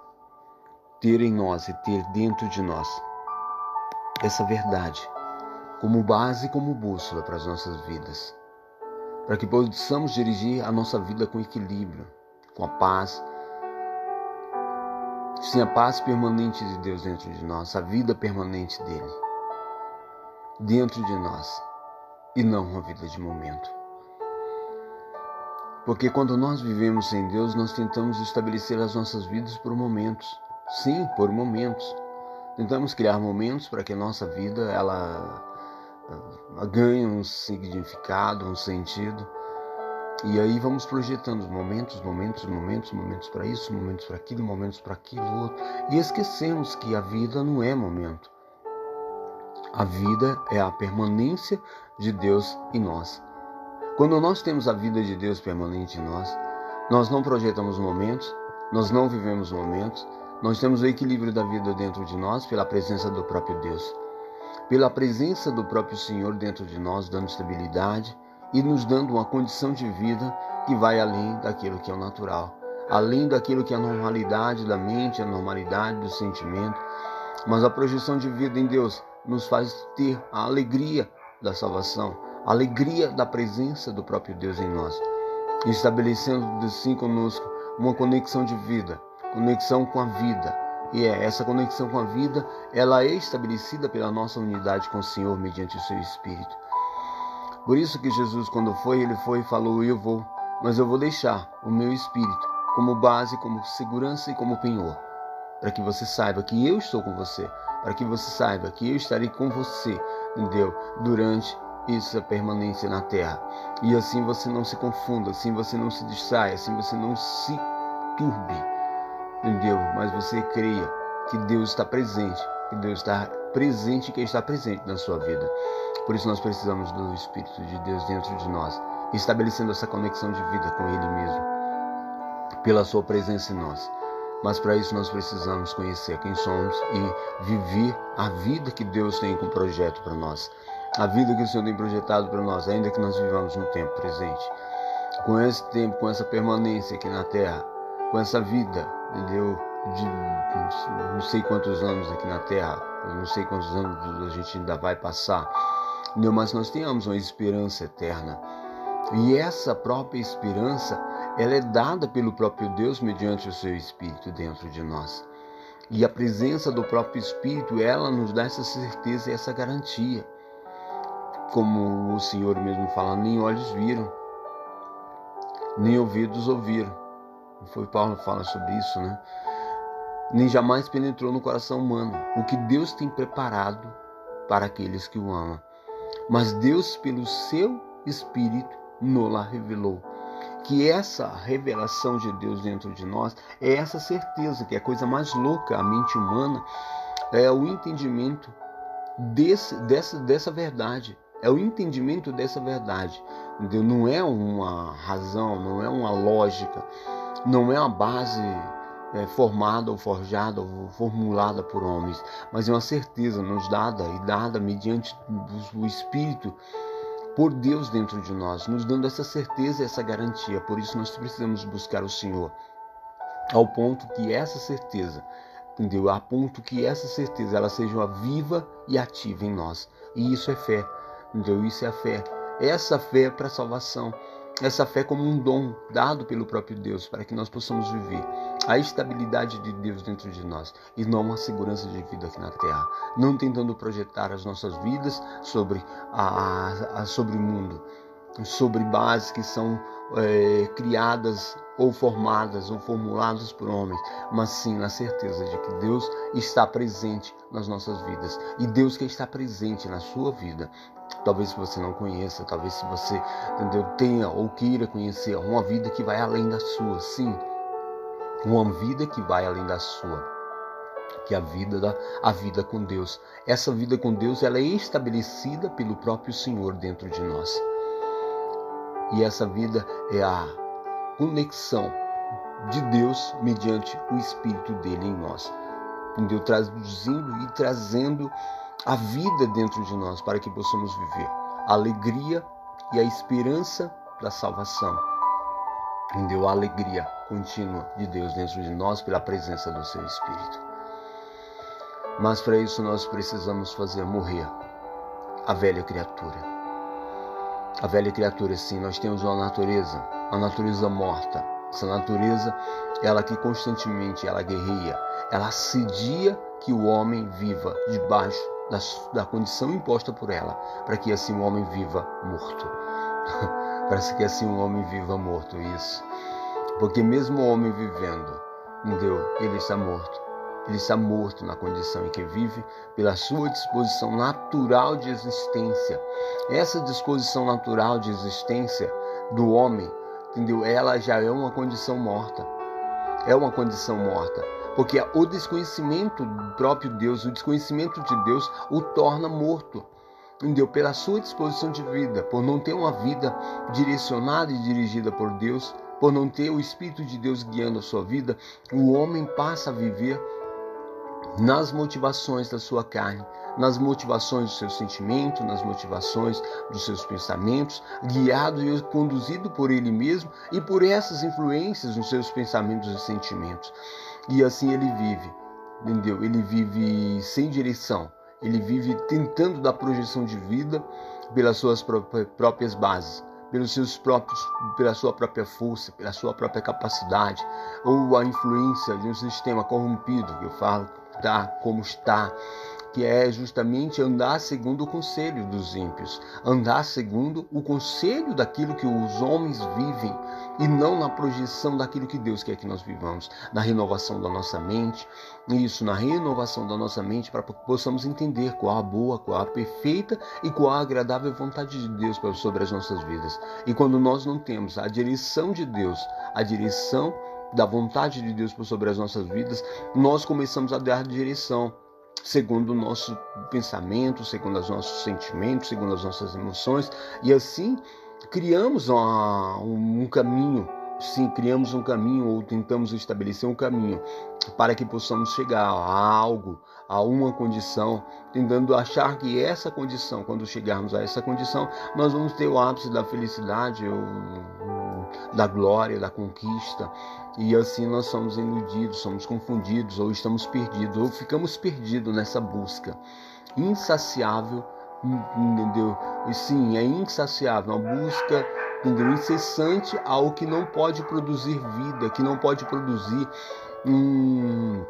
ter em nós e ter dentro de nós essa verdade como base, como bússola para as nossas vidas, para que possamos dirigir a nossa vida com equilíbrio, com a paz, sim, a paz permanente de Deus dentro de nós, a vida permanente dele dentro de nós e não uma vida de momento. Porque quando nós vivemos sem Deus, nós tentamos estabelecer as nossas vidas por momentos Sim, por momentos. Tentamos criar momentos para que a nossa vida ela, ela ganhe um significado, um sentido. E aí vamos projetando momentos, momentos, momentos, momentos para isso, momentos para aquilo, momentos para aquilo outro. E esquecemos que a vida não é momento. A vida é a permanência de Deus em nós. Quando nós temos a vida de Deus permanente em nós, nós não projetamos momentos, nós não vivemos momentos, nós temos o equilíbrio da vida dentro de nós pela presença do próprio Deus, pela presença do próprio Senhor dentro de nós, dando estabilidade e nos dando uma condição de vida que vai além daquilo que é o natural, além daquilo que é a normalidade da mente, a normalidade do sentimento. Mas a projeção de vida em Deus nos faz ter a alegria da salvação, alegria da presença do próprio Deus em nós, estabelecendo assim conosco uma conexão de vida conexão com a vida. E é essa conexão com a vida, ela é estabelecida pela nossa unidade com o Senhor mediante o seu Espírito. Por isso que Jesus, quando foi, ele foi e falou: Eu vou, mas eu vou deixar o meu Espírito como base, como segurança e como penhor, para que você saiba que eu estou com você, para que você saiba que eu estarei com você, entendeu? Durante essa permanência na terra. E assim você não se confunda, assim você não se distrai, assim você não se turbe, entendeu? Mas você creia que Deus está presente, que Deus está presente e que está presente na sua vida. Por isso nós precisamos do Espírito de Deus dentro de nós, estabelecendo essa conexão de vida com Ele mesmo, pela sua presença em nós. Mas para isso nós precisamos conhecer quem somos e viver a vida que Deus tem com projeto para nós. A vida que o Senhor tem projetado para nós, ainda que nós vivamos no tempo presente. Com esse tempo, com essa permanência aqui na terra, com essa vida, entendeu? De não sei quantos anos aqui na terra, não sei quantos anos a gente ainda vai passar, entendeu? mas nós tenhamos uma esperança eterna. E essa própria esperança ela é dada pelo próprio Deus mediante o seu Espírito dentro de nós. E a presença do próprio Espírito, ela nos dá essa certeza e essa garantia. Como o Senhor mesmo fala, nem olhos viram, nem ouvidos ouviram. Foi Paulo que fala sobre isso, né? Nem jamais penetrou no coração humano o que Deus tem preparado para aqueles que o amam. Mas Deus, pelo seu Espírito, nos revelou que essa revelação de Deus dentro de nós é essa certeza que é a coisa mais louca a mente humana é o entendimento desse, dessa, dessa verdade é o entendimento dessa verdade entendeu? não é uma razão não é uma lógica não é uma base é, formada ou forjada ou formulada por homens mas é uma certeza nos dada e dada mediante o Espírito por Deus dentro de nós, nos dando essa certeza essa garantia. Por isso nós precisamos buscar o Senhor, ao ponto que essa certeza, entendeu? A ponto que essa certeza ela seja viva e ativa em nós. E isso é fé, entendeu? Isso é a fé. Essa fé é para a salvação essa fé como um dom dado pelo próprio Deus para que nós possamos viver a estabilidade de Deus dentro de nós e não uma segurança de vida aqui na terra, não tentando projetar as nossas vidas sobre, a, a sobre o mundo, sobre bases que são é, criadas ou formadas ou formuladas por homens, mas sim na certeza de que Deus está presente nas nossas vidas e Deus que está presente na sua vida Talvez você não conheça, talvez se você entendeu, tenha ou queira conhecer uma vida que vai além da sua, sim. Uma vida que vai além da sua. Que é a vida da a vida com Deus. Essa vida com Deus, ela é estabelecida pelo próprio Senhor dentro de nós. E essa vida é a conexão de Deus mediante o espírito dele em nós. Entendeu? Traduzindo e trazendo a vida dentro de nós para que possamos viver a alegria e a esperança da salvação. Entendeu? A alegria contínua de Deus dentro de nós pela presença do seu Espírito. Mas para isso nós precisamos fazer morrer a velha criatura. A velha criatura, sim, nós temos uma natureza, a natureza morta. Essa natureza, ela que constantemente ela guerreia, ela assedia que o homem viva debaixo da, da condição imposta por ela, para que assim o homem viva morto. Parece que assim o homem viva morto, isso. Porque mesmo o homem vivendo, entendeu? Ele está morto. Ele está morto na condição em que vive pela sua disposição natural de existência. Essa disposição natural de existência do homem, entendeu? Ela já é uma condição morta. É uma condição morta. Porque o desconhecimento do próprio Deus, o desconhecimento de Deus, o torna morto. Entendeu? Pela sua disposição de vida, por não ter uma vida direcionada e dirigida por Deus, por não ter o Espírito de Deus guiando a sua vida, o homem passa a viver nas motivações da sua carne, nas motivações dos seus sentimentos, nas motivações dos seus pensamentos, guiado e conduzido por ele mesmo e por essas influências nos seus pensamentos e sentimentos. E assim ele vive, entendeu? Ele vive sem direção, ele vive tentando dar projeção de vida pelas suas próprias bases, pelos seus próprios, pela sua própria força, pela sua própria capacidade, ou a influência de um sistema corrompido, que eu falo, tá como está, que é justamente andar segundo o conselho dos ímpios, andar segundo o conselho daquilo que os homens vivem e não na projeção daquilo que Deus quer que nós vivamos, na renovação da nossa mente, isso, na renovação da nossa mente, para que possamos entender qual a boa, qual a perfeita e qual a agradável vontade de Deus sobre as nossas vidas. E quando nós não temos a direção de Deus, a direção da vontade de Deus sobre as nossas vidas, nós começamos a dar direção segundo o nosso pensamento, segundo os nossos sentimentos, segundo as nossas emoções, e assim criamos um caminho, sim, criamos um caminho ou tentamos estabelecer um caminho para que possamos chegar a algo, a uma condição, tentando achar que essa condição, quando chegarmos a essa condição, nós vamos ter o ápice da felicidade, ou, da glória, da conquista, e assim nós somos iludidos, somos confundidos, ou estamos perdidos, ou ficamos perdidos nessa busca insaciável entendeu? E sim, é insaciável, uma busca entendeu? incessante ao que não pode produzir vida, que não pode produzir um,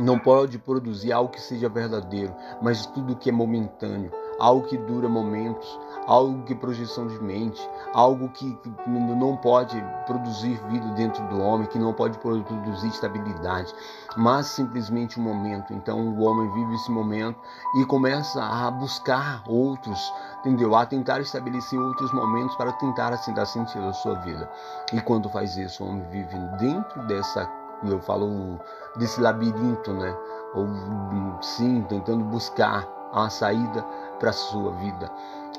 não pode produzir algo que seja verdadeiro, mas tudo que é momentâneo, algo que dura momentos, algo que é projeção de mente, algo que não pode produzir vida dentro do homem, que não pode produzir estabilidade, mas simplesmente um momento. Então o homem vive esse momento e começa a buscar outros, entendeu? A tentar estabelecer outros momentos para tentar assim dar sentido à sua vida. E quando faz isso, o homem vive dentro dessa, eu falo desse labirinto, né? Ou sim, tentando buscar a saída para a sua vida.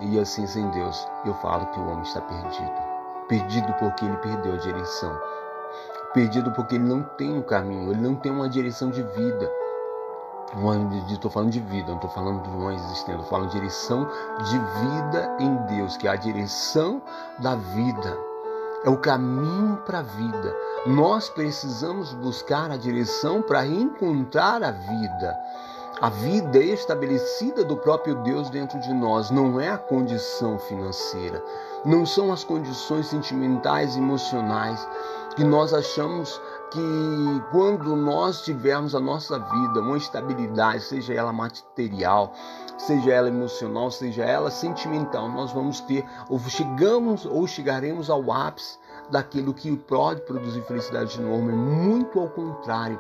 E assim, sem Deus, eu falo que o homem está perdido. Perdido porque ele perdeu a direção. Perdido porque ele não tem um caminho, ele não tem uma direção de vida. Estou falando de vida, não estou falando de uma existência, estou falando de direção de vida em Deus, que é a direção da vida, é o caminho para a vida. Nós precisamos buscar a direção para encontrar a vida. A vida estabelecida do próprio Deus dentro de nós não é a condição financeira, não são as condições sentimentais e emocionais que nós achamos que quando nós tivermos a nossa vida, uma estabilidade, seja ela material, seja ela emocional, seja ela sentimental, nós vamos ter ou chegamos ou chegaremos ao ápice daquilo que pode produzir felicidade no homem, muito ao contrário.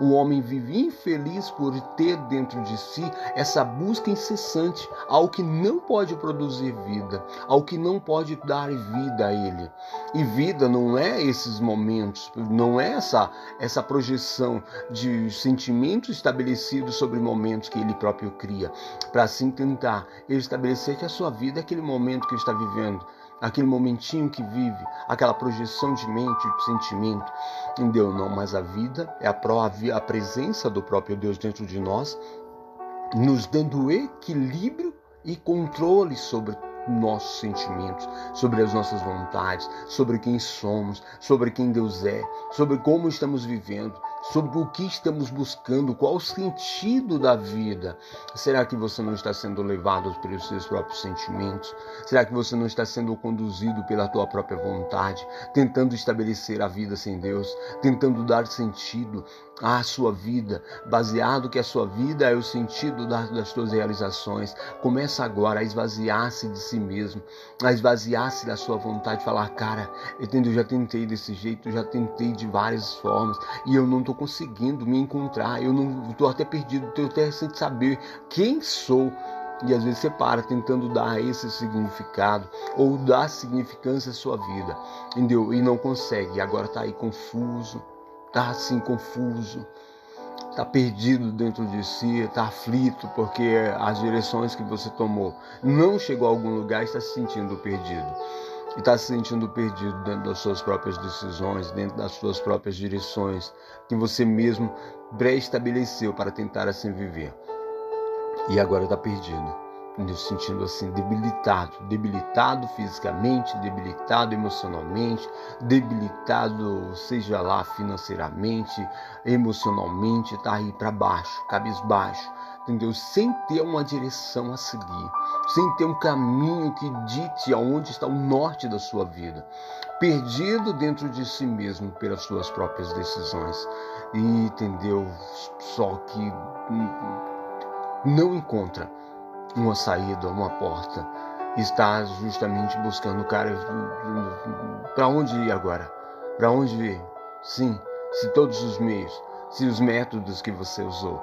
O homem vive infeliz por ter dentro de si essa busca incessante ao que não pode produzir vida, ao que não pode dar vida a ele. E vida não é esses momentos, não é essa, essa projeção de sentimentos estabelecidos sobre momentos que ele próprio cria, para assim tentar estabelecer que a sua vida é aquele momento que está vivendo aquele momentinho que vive, aquela projeção de mente, de sentimento. Entendeu? Não, mas a vida é a, a presença do próprio Deus dentro de nós, nos dando equilíbrio e controle sobre nossos sentimentos, sobre as nossas vontades, sobre quem somos, sobre quem Deus é, sobre como estamos vivendo, sobre o que estamos buscando, qual o sentido da vida. Será que você não está sendo levado pelos seus próprios sentimentos? Será que você não está sendo conduzido pela tua própria vontade, tentando estabelecer a vida sem Deus, tentando dar sentido à sua vida, baseado que a sua vida é o sentido das, das suas realizações? Começa agora a esvaziar-se de si mesmo, a esvaziar-se da sua vontade, falar, cara, eu já tentei desse jeito, já tentei de várias formas e eu não estou conseguindo me encontrar, eu não estou até perdido, estou até sem saber quem sou. E às vezes você para tentando dar esse significado ou dar significância à sua vida, entendeu? E não consegue. Agora está aí confuso, está assim confuso, está perdido dentro de si, está aflito porque as direções que você tomou não chegou a algum lugar e está se sentindo perdido e está se sentindo perdido dentro das suas próprias decisões, dentro das suas próprias direções que você mesmo pré-estabeleceu para tentar assim viver. E agora está perdido, me sentindo assim debilitado, debilitado fisicamente, debilitado emocionalmente, debilitado, seja lá financeiramente, emocionalmente, está aí para baixo, cabisbaixo entendeu? Sem ter uma direção a seguir, sem ter um caminho que dite aonde está o norte da sua vida, perdido dentro de si mesmo pelas suas próprias decisões. E entendeu? Só que hum, não encontra uma saída, uma porta, está justamente buscando, cara, para onde ir agora? Para onde ir? Sim, se todos os meios, se os métodos que você usou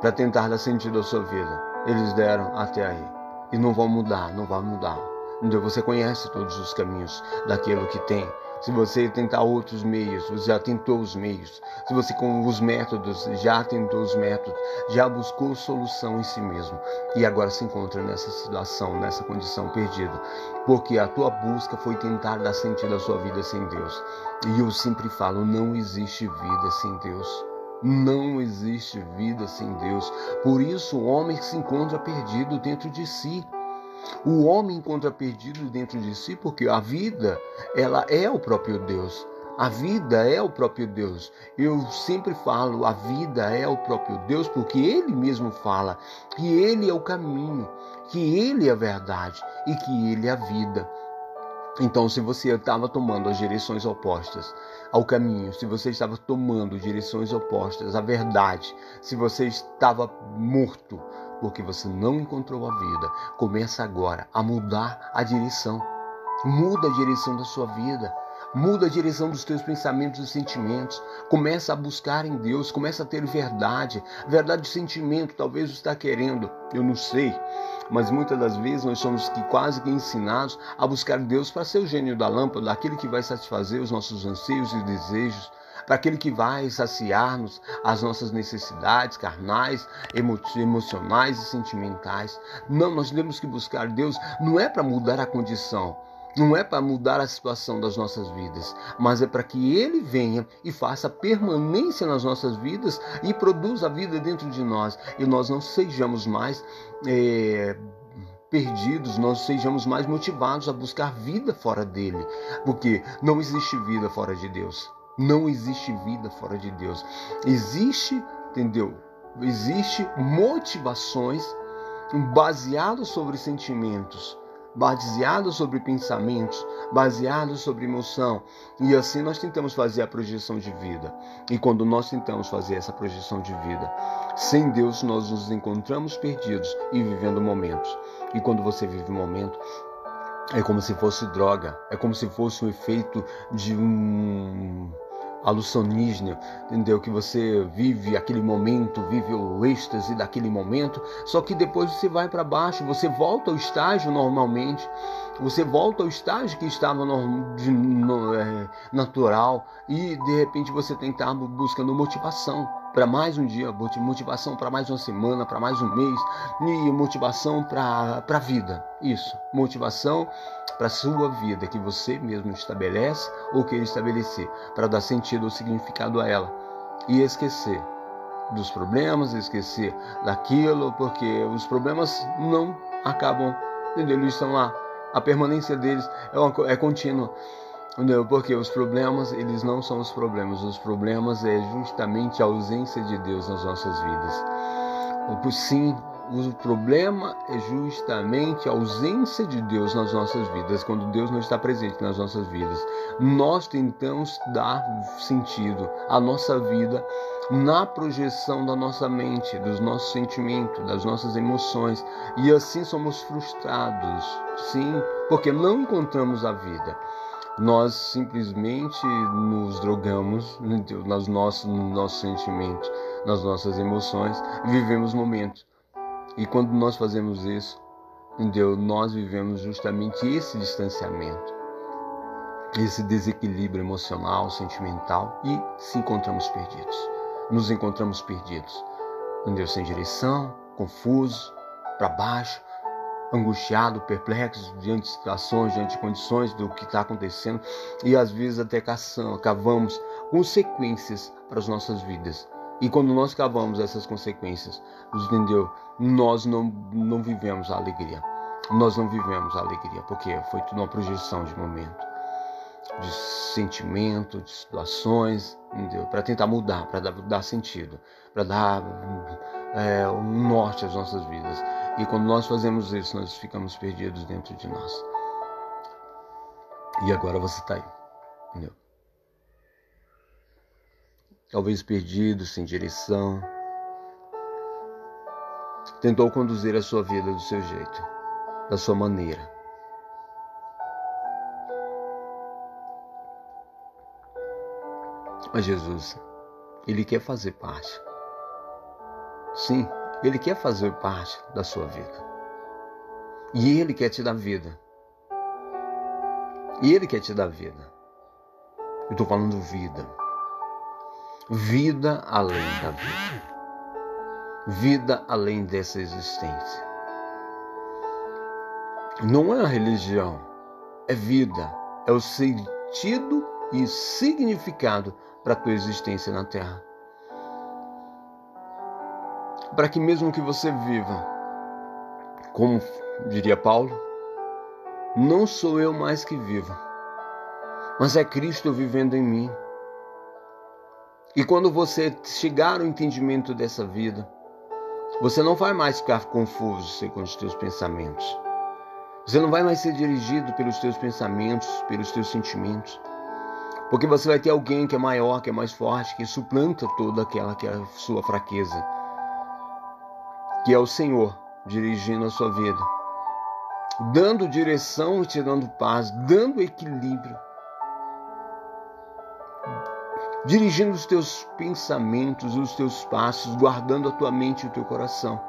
para tentar dar sentido à sua vida, eles deram até aí e não vão mudar, não vai mudar. Então você conhece todos os caminhos daquilo que tem se você tentar outros meios, você já tentou os meios. Se você com os métodos, já tentou os métodos, já buscou solução em si mesmo e agora se encontra nessa situação, nessa condição perdida, porque a tua busca foi tentar dar sentido à sua vida sem Deus. E eu sempre falo, não existe vida sem Deus. Não existe vida sem Deus. Por isso o homem se encontra perdido dentro de si. O homem encontra perdido dentro de si porque a vida, ela é o próprio Deus. A vida é o próprio Deus. Eu sempre falo, a vida é o próprio Deus, porque Ele mesmo fala que Ele é o caminho, que Ele é a verdade e que Ele é a vida. Então, se você estava tomando as direções opostas ao caminho, se você estava tomando direções opostas à verdade, se você estava morto, porque você não encontrou a vida. Começa agora a mudar a direção. Muda a direção da sua vida. Muda a direção dos teus pensamentos e sentimentos. Começa a buscar em Deus, começa a ter verdade. Verdade de sentimento, talvez está querendo, eu não sei. Mas muitas das vezes nós somos que quase que ensinados a buscar Deus para ser o gênio da lâmpada, aquele que vai satisfazer os nossos anseios e desejos para aquele que vai saciar-nos as nossas necessidades carnais, emocionais e sentimentais. Não, nós temos que buscar Deus não é para mudar a condição, não é para mudar a situação das nossas vidas, mas é para que Ele venha e faça permanência nas nossas vidas e produza a vida dentro de nós e nós não sejamos mais. É, perdidos, nós sejamos mais motivados a buscar vida fora dele, porque não existe vida fora de Deus. Não existe vida fora de Deus. Existe, entendeu? Existe motivações baseadas sobre sentimentos, baseadas sobre pensamentos, baseados sobre emoção. E assim nós tentamos fazer a projeção de vida. E quando nós tentamos fazer essa projeção de vida, sem Deus nós nos encontramos perdidos e vivendo momentos. E quando você vive um momento, é como se fosse droga, é como se fosse o efeito de um alucionígena, entendeu? Que você vive aquele momento, vive o êxtase daquele momento, só que depois você vai para baixo, você volta ao estágio normalmente, você volta ao estágio que estava no, de, no, é, natural e de repente você tem que estar buscando motivação para mais um dia, motivação para mais uma semana, para mais um mês e motivação para a vida. Isso, motivação para a sua vida que você mesmo estabelece ou queira estabelecer para dar sentido ou significado a ela e esquecer dos problemas, esquecer daquilo, porque os problemas não acabam, entendeu? Eles estão lá. A permanência deles é, uma, é contínua. Entendeu? Porque os problemas, eles não são os problemas. Os problemas é justamente a ausência de Deus nas nossas vidas. Sim, o problema é justamente a ausência de Deus nas nossas vidas, quando Deus não está presente nas nossas vidas. Nós tentamos dar sentido à nossa vida na projeção da nossa mente, dos nossos sentimentos, das nossas emoções, e assim somos frustrados, sim, porque não encontramos a vida nós simplesmente nos drogamos nos nossos, nos nossos sentimentos, nas nossas emoções, vivemos momentos. E quando nós fazemos isso, entendeu? nós vivemos justamente esse distanciamento, esse desequilíbrio emocional, sentimental e se encontramos perdidos. Nos encontramos perdidos, entendeu? sem direção, confuso, para baixo, angustiado, perplexo diante de situações, diante de condições do que está acontecendo e às vezes até cavamos consequências para as nossas vidas. E quando nós cavamos essas consequências, entendeu? Nós não, não vivemos a alegria. Nós não vivemos a alegria, porque foi tudo uma projeção de momento, de sentimento, de situações? Para tentar mudar, para dar, dar, sentido, para dar é, um norte às nossas vidas. E quando nós fazemos isso, nós ficamos perdidos dentro de nós. E agora você está aí, entendeu? Talvez perdido, sem direção. tentou conduzir a sua vida do seu jeito, da sua maneira. Mas Jesus, Ele quer fazer parte. Sim, Ele quer fazer parte da sua vida. E Ele quer te dar vida. E Ele quer te dar vida. Eu estou falando vida. Vida além da vida. Vida além dessa existência. Não é a religião, é vida, é o sentido e significado para a tua existência na Terra. Para que mesmo que você viva, como diria Paulo, não sou eu mais que vivo, mas é Cristo vivendo em mim. E quando você chegar ao entendimento dessa vida, você não vai mais ficar confuso segundo os teus pensamentos. Você não vai mais ser dirigido pelos teus pensamentos, pelos teus sentimentos. Porque você vai ter alguém que é maior, que é mais forte, que suplanta toda aquela que é a sua fraqueza. Que é o Senhor dirigindo a sua vida. Dando direção e te dando paz, dando equilíbrio. Dirigindo os teus pensamentos, os teus passos, guardando a tua mente e o teu coração.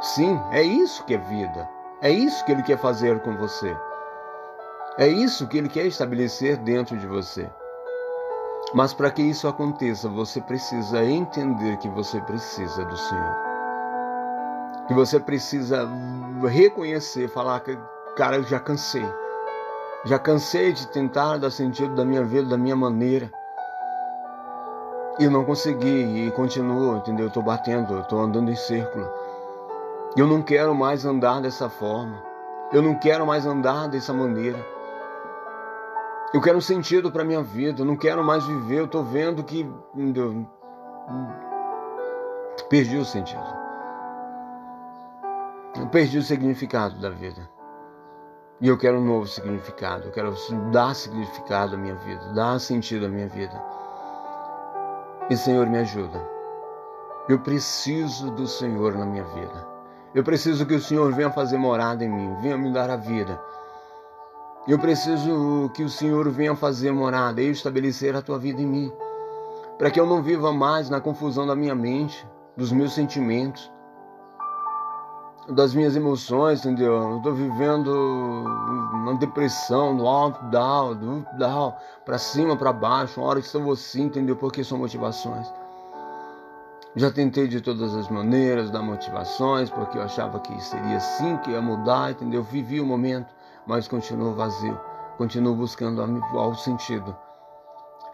Sim, é isso que é vida. É isso que ele quer fazer com você. É isso que ele quer estabelecer dentro de você. Mas para que isso aconteça, você precisa entender que você precisa do Senhor. Que você precisa reconhecer, falar que, cara, eu já cansei. Já cansei de tentar dar sentido da minha vida, da minha maneira. E não consegui, e continuo, entendeu? Eu estou batendo, eu estou andando em círculo. Eu não quero mais andar dessa forma. Eu não quero mais andar dessa maneira. Eu quero um sentido para minha vida. Eu não quero mais viver. Eu estou vendo que perdi o sentido. Eu perdi o significado da vida. E eu quero um novo significado. Eu quero dar significado à minha vida, dar sentido à minha vida. E Senhor, me ajuda. Eu preciso do Senhor na minha vida. Eu preciso que o Senhor venha fazer morada em mim, venha me dar a vida. Eu preciso que o Senhor venha fazer morada e estabelecer a tua vida em mim, para que eu não viva mais na confusão da minha mente, dos meus sentimentos, das minhas emoções, entendeu? Eu estou vivendo uma depressão, no alto, down, do down, para cima, para baixo, uma hora que estou assim, entendeu? Porque são motivações. Já tentei de todas as maneiras dar motivações, porque eu achava que seria assim, que ia mudar, entendeu? Vivi o momento, mas continuo vazio, continuo buscando o sentido.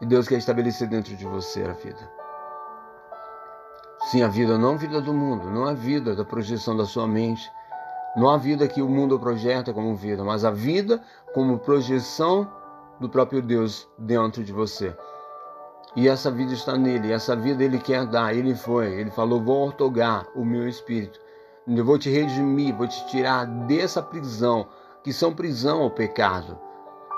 E Deus quer estabelecer dentro de você a vida. Sim, a vida não a vida do mundo, não a vida da projeção da sua mente, não a vida que o mundo projeta como vida, mas a vida como projeção do próprio Deus dentro de você. E essa vida está nele, essa vida ele quer dar, ele foi, ele falou: Vou ortogar o meu espírito, eu vou te redimir, vou te tirar dessa prisão, que são prisão ao pecado,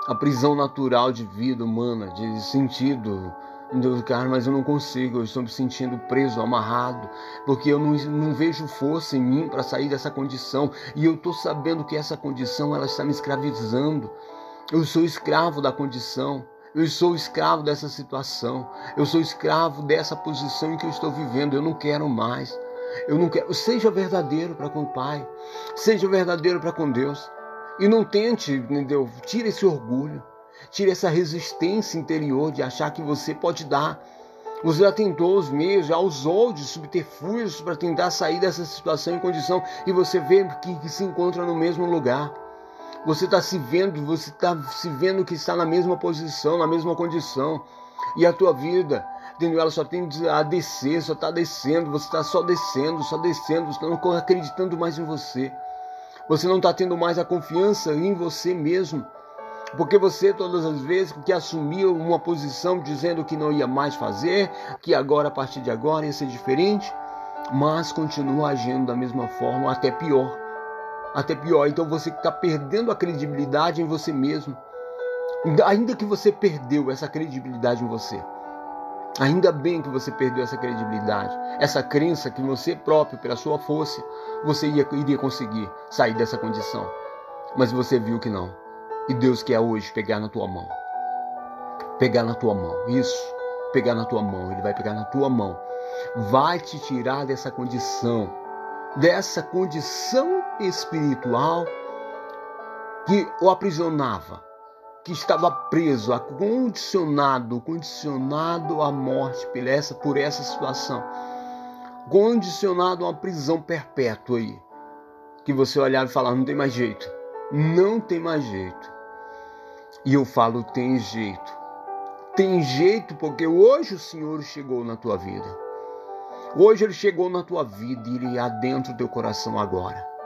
a prisão natural de vida humana, de sentido. Deus, cara, mas eu não consigo, eu estou me sentindo preso, amarrado, porque eu não, não vejo força em mim para sair dessa condição, e eu estou sabendo que essa condição ela está me escravizando. Eu sou escravo da condição. Eu sou escravo dessa situação. Eu sou escravo dessa posição em que eu estou vivendo. Eu não quero mais. Eu não quero. Seja verdadeiro para com o Pai. Seja verdadeiro para com Deus. E não tente, entendeu? Tire esse orgulho. Tire essa resistência interior de achar que você pode dar. Você já tentou os meios, já usou de subterfúgios para tentar sair dessa situação em condição e você vê que, que se encontra no mesmo lugar. Você está se vendo, você está se vendo que está na mesma posição, na mesma condição. E a tua vida, entendeu? Ela só tem a descer, só está descendo, você está só descendo, só descendo, você não está acreditando mais em você. Você não está tendo mais a confiança em você mesmo. Porque você, todas as vezes que assumiu uma posição dizendo que não ia mais fazer, que agora, a partir de agora, ia ser diferente, mas continua agindo da mesma forma, até pior até pior. Então você está perdendo a credibilidade em você mesmo. Ainda que você perdeu essa credibilidade em você, Ainda bem que você perdeu essa credibilidade, essa crença que você próprio, pela sua força, você ia, iria conseguir sair dessa condição. Mas você viu que não. E Deus quer hoje pegar na tua mão. Pegar na tua mão. Isso. Pegar na tua mão. Ele vai pegar na tua mão. Vai te tirar dessa condição. Dessa condição espiritual que o aprisionava que estava preso, condicionado, condicionado à morte por essa, por essa situação, condicionado a uma prisão perpétua aí, que você olhava e falava, não tem mais jeito, não tem mais jeito. E eu falo, tem jeito. Tem jeito porque hoje o Senhor chegou na tua vida. Hoje ele chegou na tua vida e ele é dentro do teu coração agora.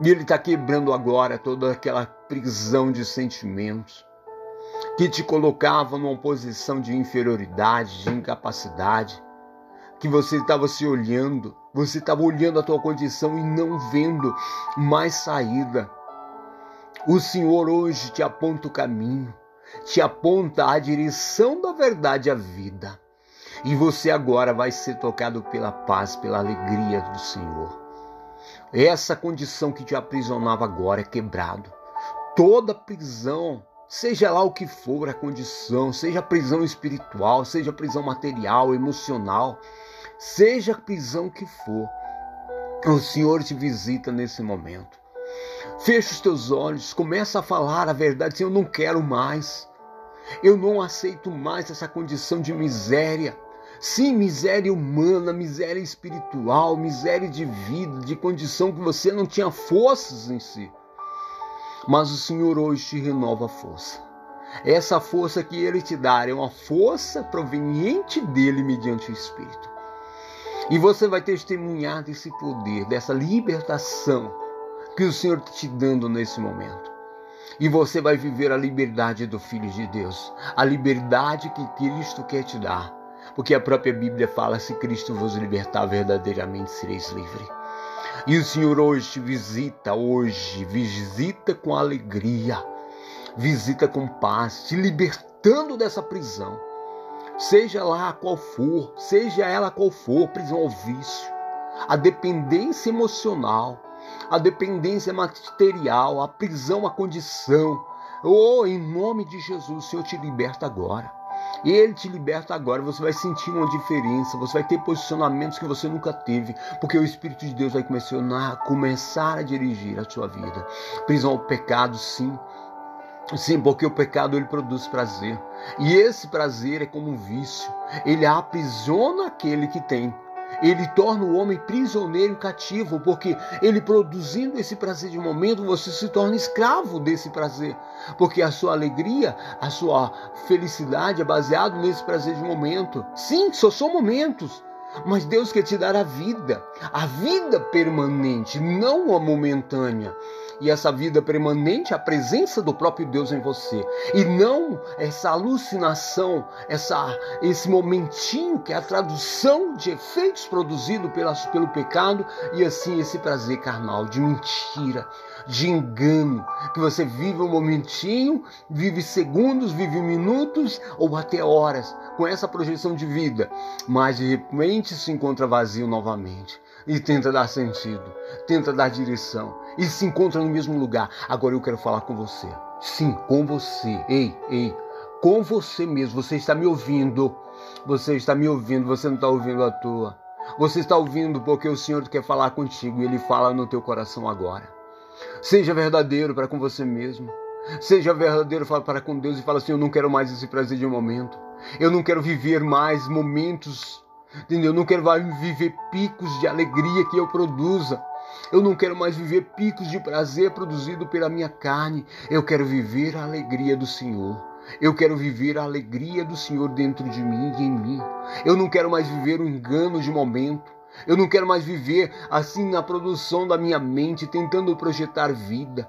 E Ele está quebrando agora toda aquela prisão de sentimentos que te colocava numa posição de inferioridade, de incapacidade, que você estava se olhando, você estava olhando a tua condição e não vendo mais saída. O Senhor hoje te aponta o caminho, te aponta a direção da verdade à vida. E você agora vai ser tocado pela paz, pela alegria do Senhor. Essa condição que te aprisionava agora é quebrado. Toda prisão, seja lá o que for a condição, seja prisão espiritual, seja prisão material, emocional, seja prisão que for, o Senhor te visita nesse momento. Fecha os teus olhos, começa a falar a verdade, Senhor, eu não quero mais. Eu não aceito mais essa condição de miséria. Sim, miséria humana, miséria espiritual, miséria de vida, de condição que você não tinha forças em si. Mas o Senhor hoje te renova a força. Essa força que Ele te dá é uma força proveniente dele mediante o Espírito. E você vai testemunhar desse poder, dessa libertação que o Senhor está te dando nesse momento. E você vai viver a liberdade do Filho de Deus, a liberdade que Cristo quer te dar porque a própria Bíblia fala: se Cristo vos libertar, verdadeiramente sereis livres. E o Senhor hoje te visita, hoje, visita com alegria, visita com paz, te libertando dessa prisão. Seja lá qual for, seja ela qual for, prisão ao vício, a dependência emocional, a dependência material, a prisão à condição. Oh, em nome de Jesus, o Senhor te liberta agora. Ele te liberta agora, você vai sentir uma diferença, você vai ter posicionamentos que você nunca teve, porque o Espírito de Deus vai começar, começar a dirigir a sua vida. Prisão ao pecado, sim. Sim, porque o pecado ele produz prazer. E esse prazer é como um vício. Ele aprisiona aquele que tem ele torna o homem prisioneiro cativo, porque ele produzindo esse prazer de momento, você se torna escravo desse prazer, porque a sua alegria, a sua felicidade é baseado nesse prazer de momento. Sim, só são momentos. Mas Deus quer te dar a vida, a vida permanente, não a momentânea e essa vida permanente, a presença do próprio Deus em você, e não essa alucinação, essa, esse momentinho que é a tradução de efeitos produzidos pela, pelo pecado e assim esse prazer carnal de mentira, de engano, que você vive um momentinho, vive segundos, vive minutos ou até horas com essa projeção de vida, mas de repente se encontra vazio novamente e tenta dar sentido, tenta dar direção e se encontra no mesmo lugar. Agora eu quero falar com você. Sim, com você. Ei, ei, com você mesmo. Você está me ouvindo. Você está me ouvindo, você não está ouvindo à toa. Você está ouvindo porque o Senhor quer falar contigo e Ele fala no teu coração agora. Seja verdadeiro para com você mesmo. Seja verdadeiro para com Deus e fala assim: Eu não quero mais esse prazer de um momento. Eu não quero viver mais momentos Entendeu? Eu não quero mais viver picos de alegria que eu produza. Eu não quero mais viver picos de prazer produzido pela minha carne. Eu quero viver a alegria do Senhor. Eu quero viver a alegria do Senhor dentro de mim e em mim. Eu não quero mais viver o um engano de momento. Eu não quero mais viver assim na produção da minha mente, tentando projetar vida.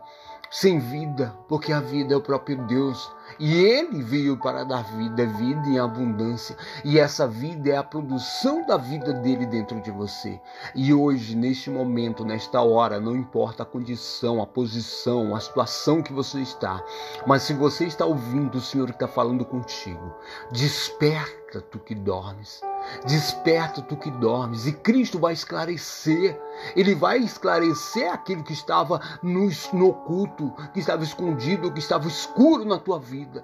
sem vida, porque a vida é o próprio Deus. E ele veio para dar vida, vida em abundância. E essa vida é a produção da vida dele dentro de você. E hoje, neste momento, nesta hora, não importa a condição, a posição, a situação que você está, mas se você está ouvindo o Senhor que está falando contigo, desperta tu que dormes. Desperta tu que dormes, e Cristo vai esclarecer. Ele vai esclarecer aquilo que estava no, no oculto, que estava escondido, que estava escuro na tua vida.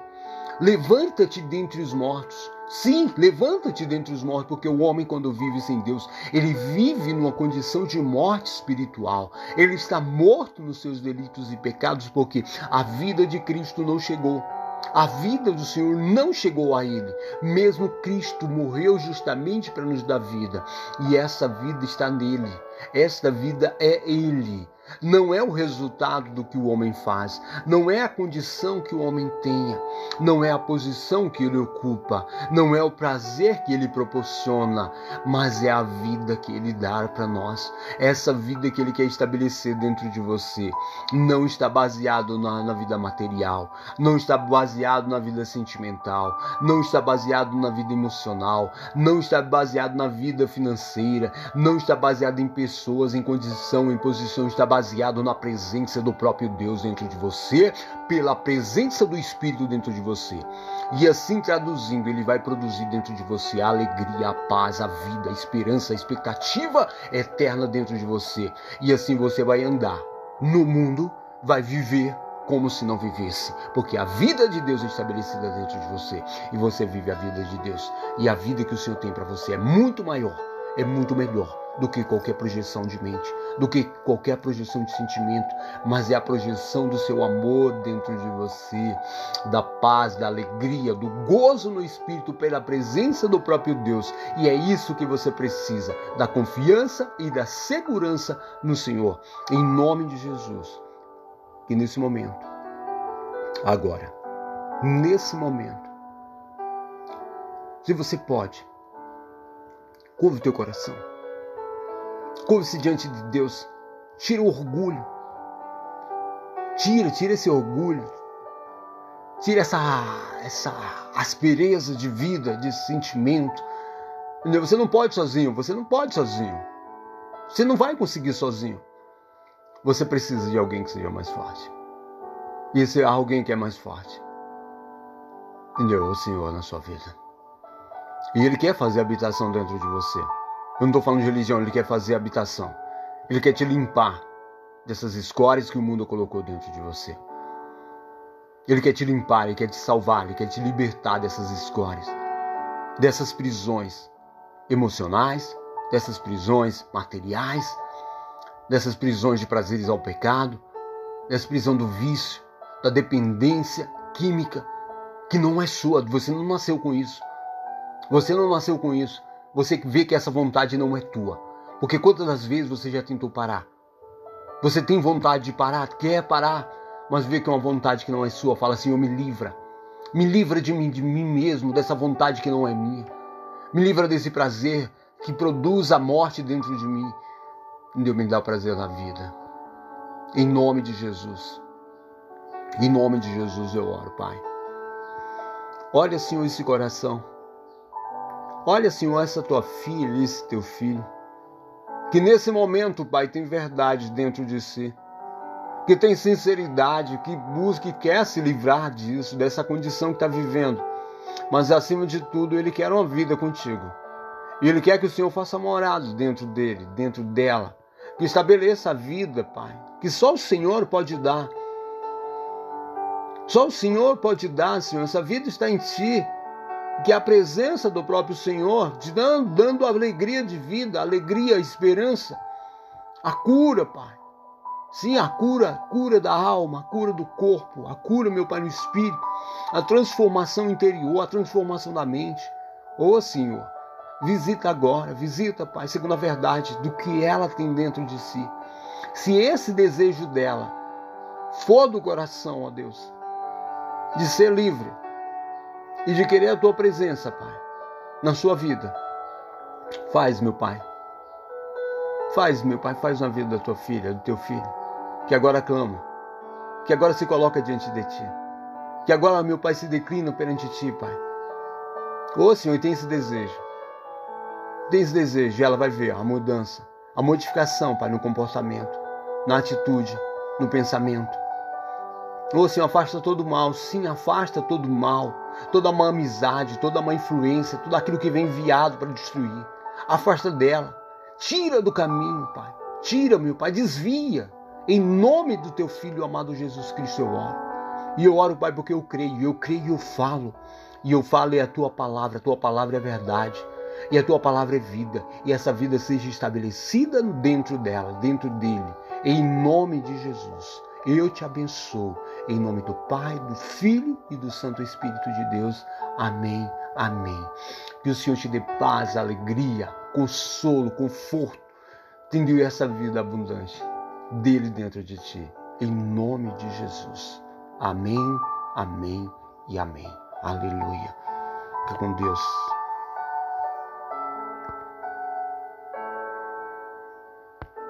Levanta-te dentre os mortos. Sim, levanta-te dentre os mortos, porque o homem, quando vive sem Deus, ele vive numa condição de morte espiritual. Ele está morto nos seus delitos e pecados, porque a vida de Cristo não chegou. A vida do Senhor não chegou a ele. Mesmo Cristo morreu justamente para nos dar vida. E essa vida está nele. Esta vida é ele não é o resultado do que o homem faz, não é a condição que o homem tenha, não é a posição que ele ocupa, não é o prazer que ele proporciona, mas é a vida que ele dá para nós. Essa vida que ele quer estabelecer dentro de você não está baseado na, na vida material, não está baseado na vida sentimental, não está baseado na vida emocional, não está baseado na vida financeira, não está baseado em pessoas, em condição, em posição, está baseado na presença do próprio Deus dentro de você, pela presença do Espírito dentro de você. E assim traduzindo, ele vai produzir dentro de você a alegria, a paz, a vida, a esperança, a expectativa eterna dentro de você. E assim você vai andar no mundo, vai viver como se não vivesse, porque a vida de Deus é estabelecida dentro de você e você vive a vida de Deus. E a vida que o Senhor tem para você é muito maior, é muito melhor do que qualquer projeção de mente, do que qualquer projeção de sentimento, mas é a projeção do seu amor dentro de você, da paz, da alegria, do gozo no espírito pela presença do próprio Deus. E é isso que você precisa, da confiança e da segurança no Senhor. Em nome de Jesus. E nesse momento, agora, nesse momento, se você pode, curva o teu coração Curve-se diante de Deus. Tira o orgulho. Tira, tira esse orgulho. Tira essa, essa aspereza de vida, de sentimento. Você não pode sozinho, você não pode sozinho. Você não vai conseguir sozinho. Você precisa de alguém que seja mais forte. E esse alguém que é mais forte. Entendeu? O Senhor na sua vida. E Ele quer fazer habitação dentro de você. Eu não estou falando de religião, ele quer fazer habitação. Ele quer te limpar dessas escórias que o mundo colocou dentro de você. Ele quer te limpar, ele quer te salvar, ele quer te libertar dessas escórias, dessas prisões emocionais, dessas prisões materiais, dessas prisões de prazeres ao pecado, dessa prisão do vício, da dependência química, que não é sua, você não nasceu com isso. Você não nasceu com isso você vê que essa vontade não é tua. Porque quantas vezes você já tentou parar? Você tem vontade de parar, quer parar, mas vê que é uma vontade que não é sua. Fala assim: Eu me livra. Me livra de mim, de mim mesmo, dessa vontade que não é minha. Me livra desse prazer que produz a morte dentro de mim. Deus me dá prazer na vida. Em nome de Jesus. Em nome de Jesus eu oro, Pai. Olha, Senhor, esse coração. Olha, Senhor, essa tua filha, esse teu filho, que nesse momento, Pai, tem verdade dentro de si, que tem sinceridade, que busca e quer se livrar disso, dessa condição que está vivendo. Mas acima de tudo, ele quer uma vida contigo. E ele quer que o Senhor faça morada dentro dele, dentro dela. Que estabeleça a vida, Pai, que só o Senhor pode dar. Só o Senhor pode dar, Senhor. Essa vida está em Ti que a presença do próprio Senhor te dando, dando alegria de vida, alegria, esperança, a cura, Pai. Sim, a cura, a cura da alma, a cura do corpo, a cura, meu Pai, no espírito, a transformação interior, a transformação da mente. Ô Senhor, visita agora, visita, Pai, segundo a verdade do que ela tem dentro de si. Se esse desejo dela for do coração, ó Deus, de ser livre, e de querer a tua presença, Pai, na sua vida. Faz, meu Pai. Faz, meu Pai, faz na vida da tua filha, do teu filho, que agora clama. que agora se coloca diante de ti. Que agora, meu Pai, se declina perante ti, Pai. Ô Senhor, tem esse desejo. Tem esse desejo e ela vai ver a mudança, a modificação, Pai, no comportamento, na atitude, no pensamento. Ô Senhor, afasta todo o mal. Sim, afasta todo o mal. Toda má amizade, toda má influência, tudo aquilo que vem enviado para destruir. Afasta dela. Tira do caminho, Pai. Tira, meu Pai. Desvia. Em nome do teu Filho amado Jesus Cristo eu oro. E eu oro, Pai, porque eu creio. Eu creio e eu falo. E eu falo é a tua palavra. A tua palavra é verdade. E a tua palavra é vida. E essa vida seja estabelecida dentro dela, dentro dele. Em nome de Jesus. Eu te abençoo. Em nome do Pai, do Filho e do Santo Espírito de Deus. Amém. Amém. Que o Senhor te dê paz, alegria, consolo, conforto, tendo essa vida abundante dele dentro de ti. Em nome de Jesus. Amém, amém e amém. Aleluia. Fica com Deus.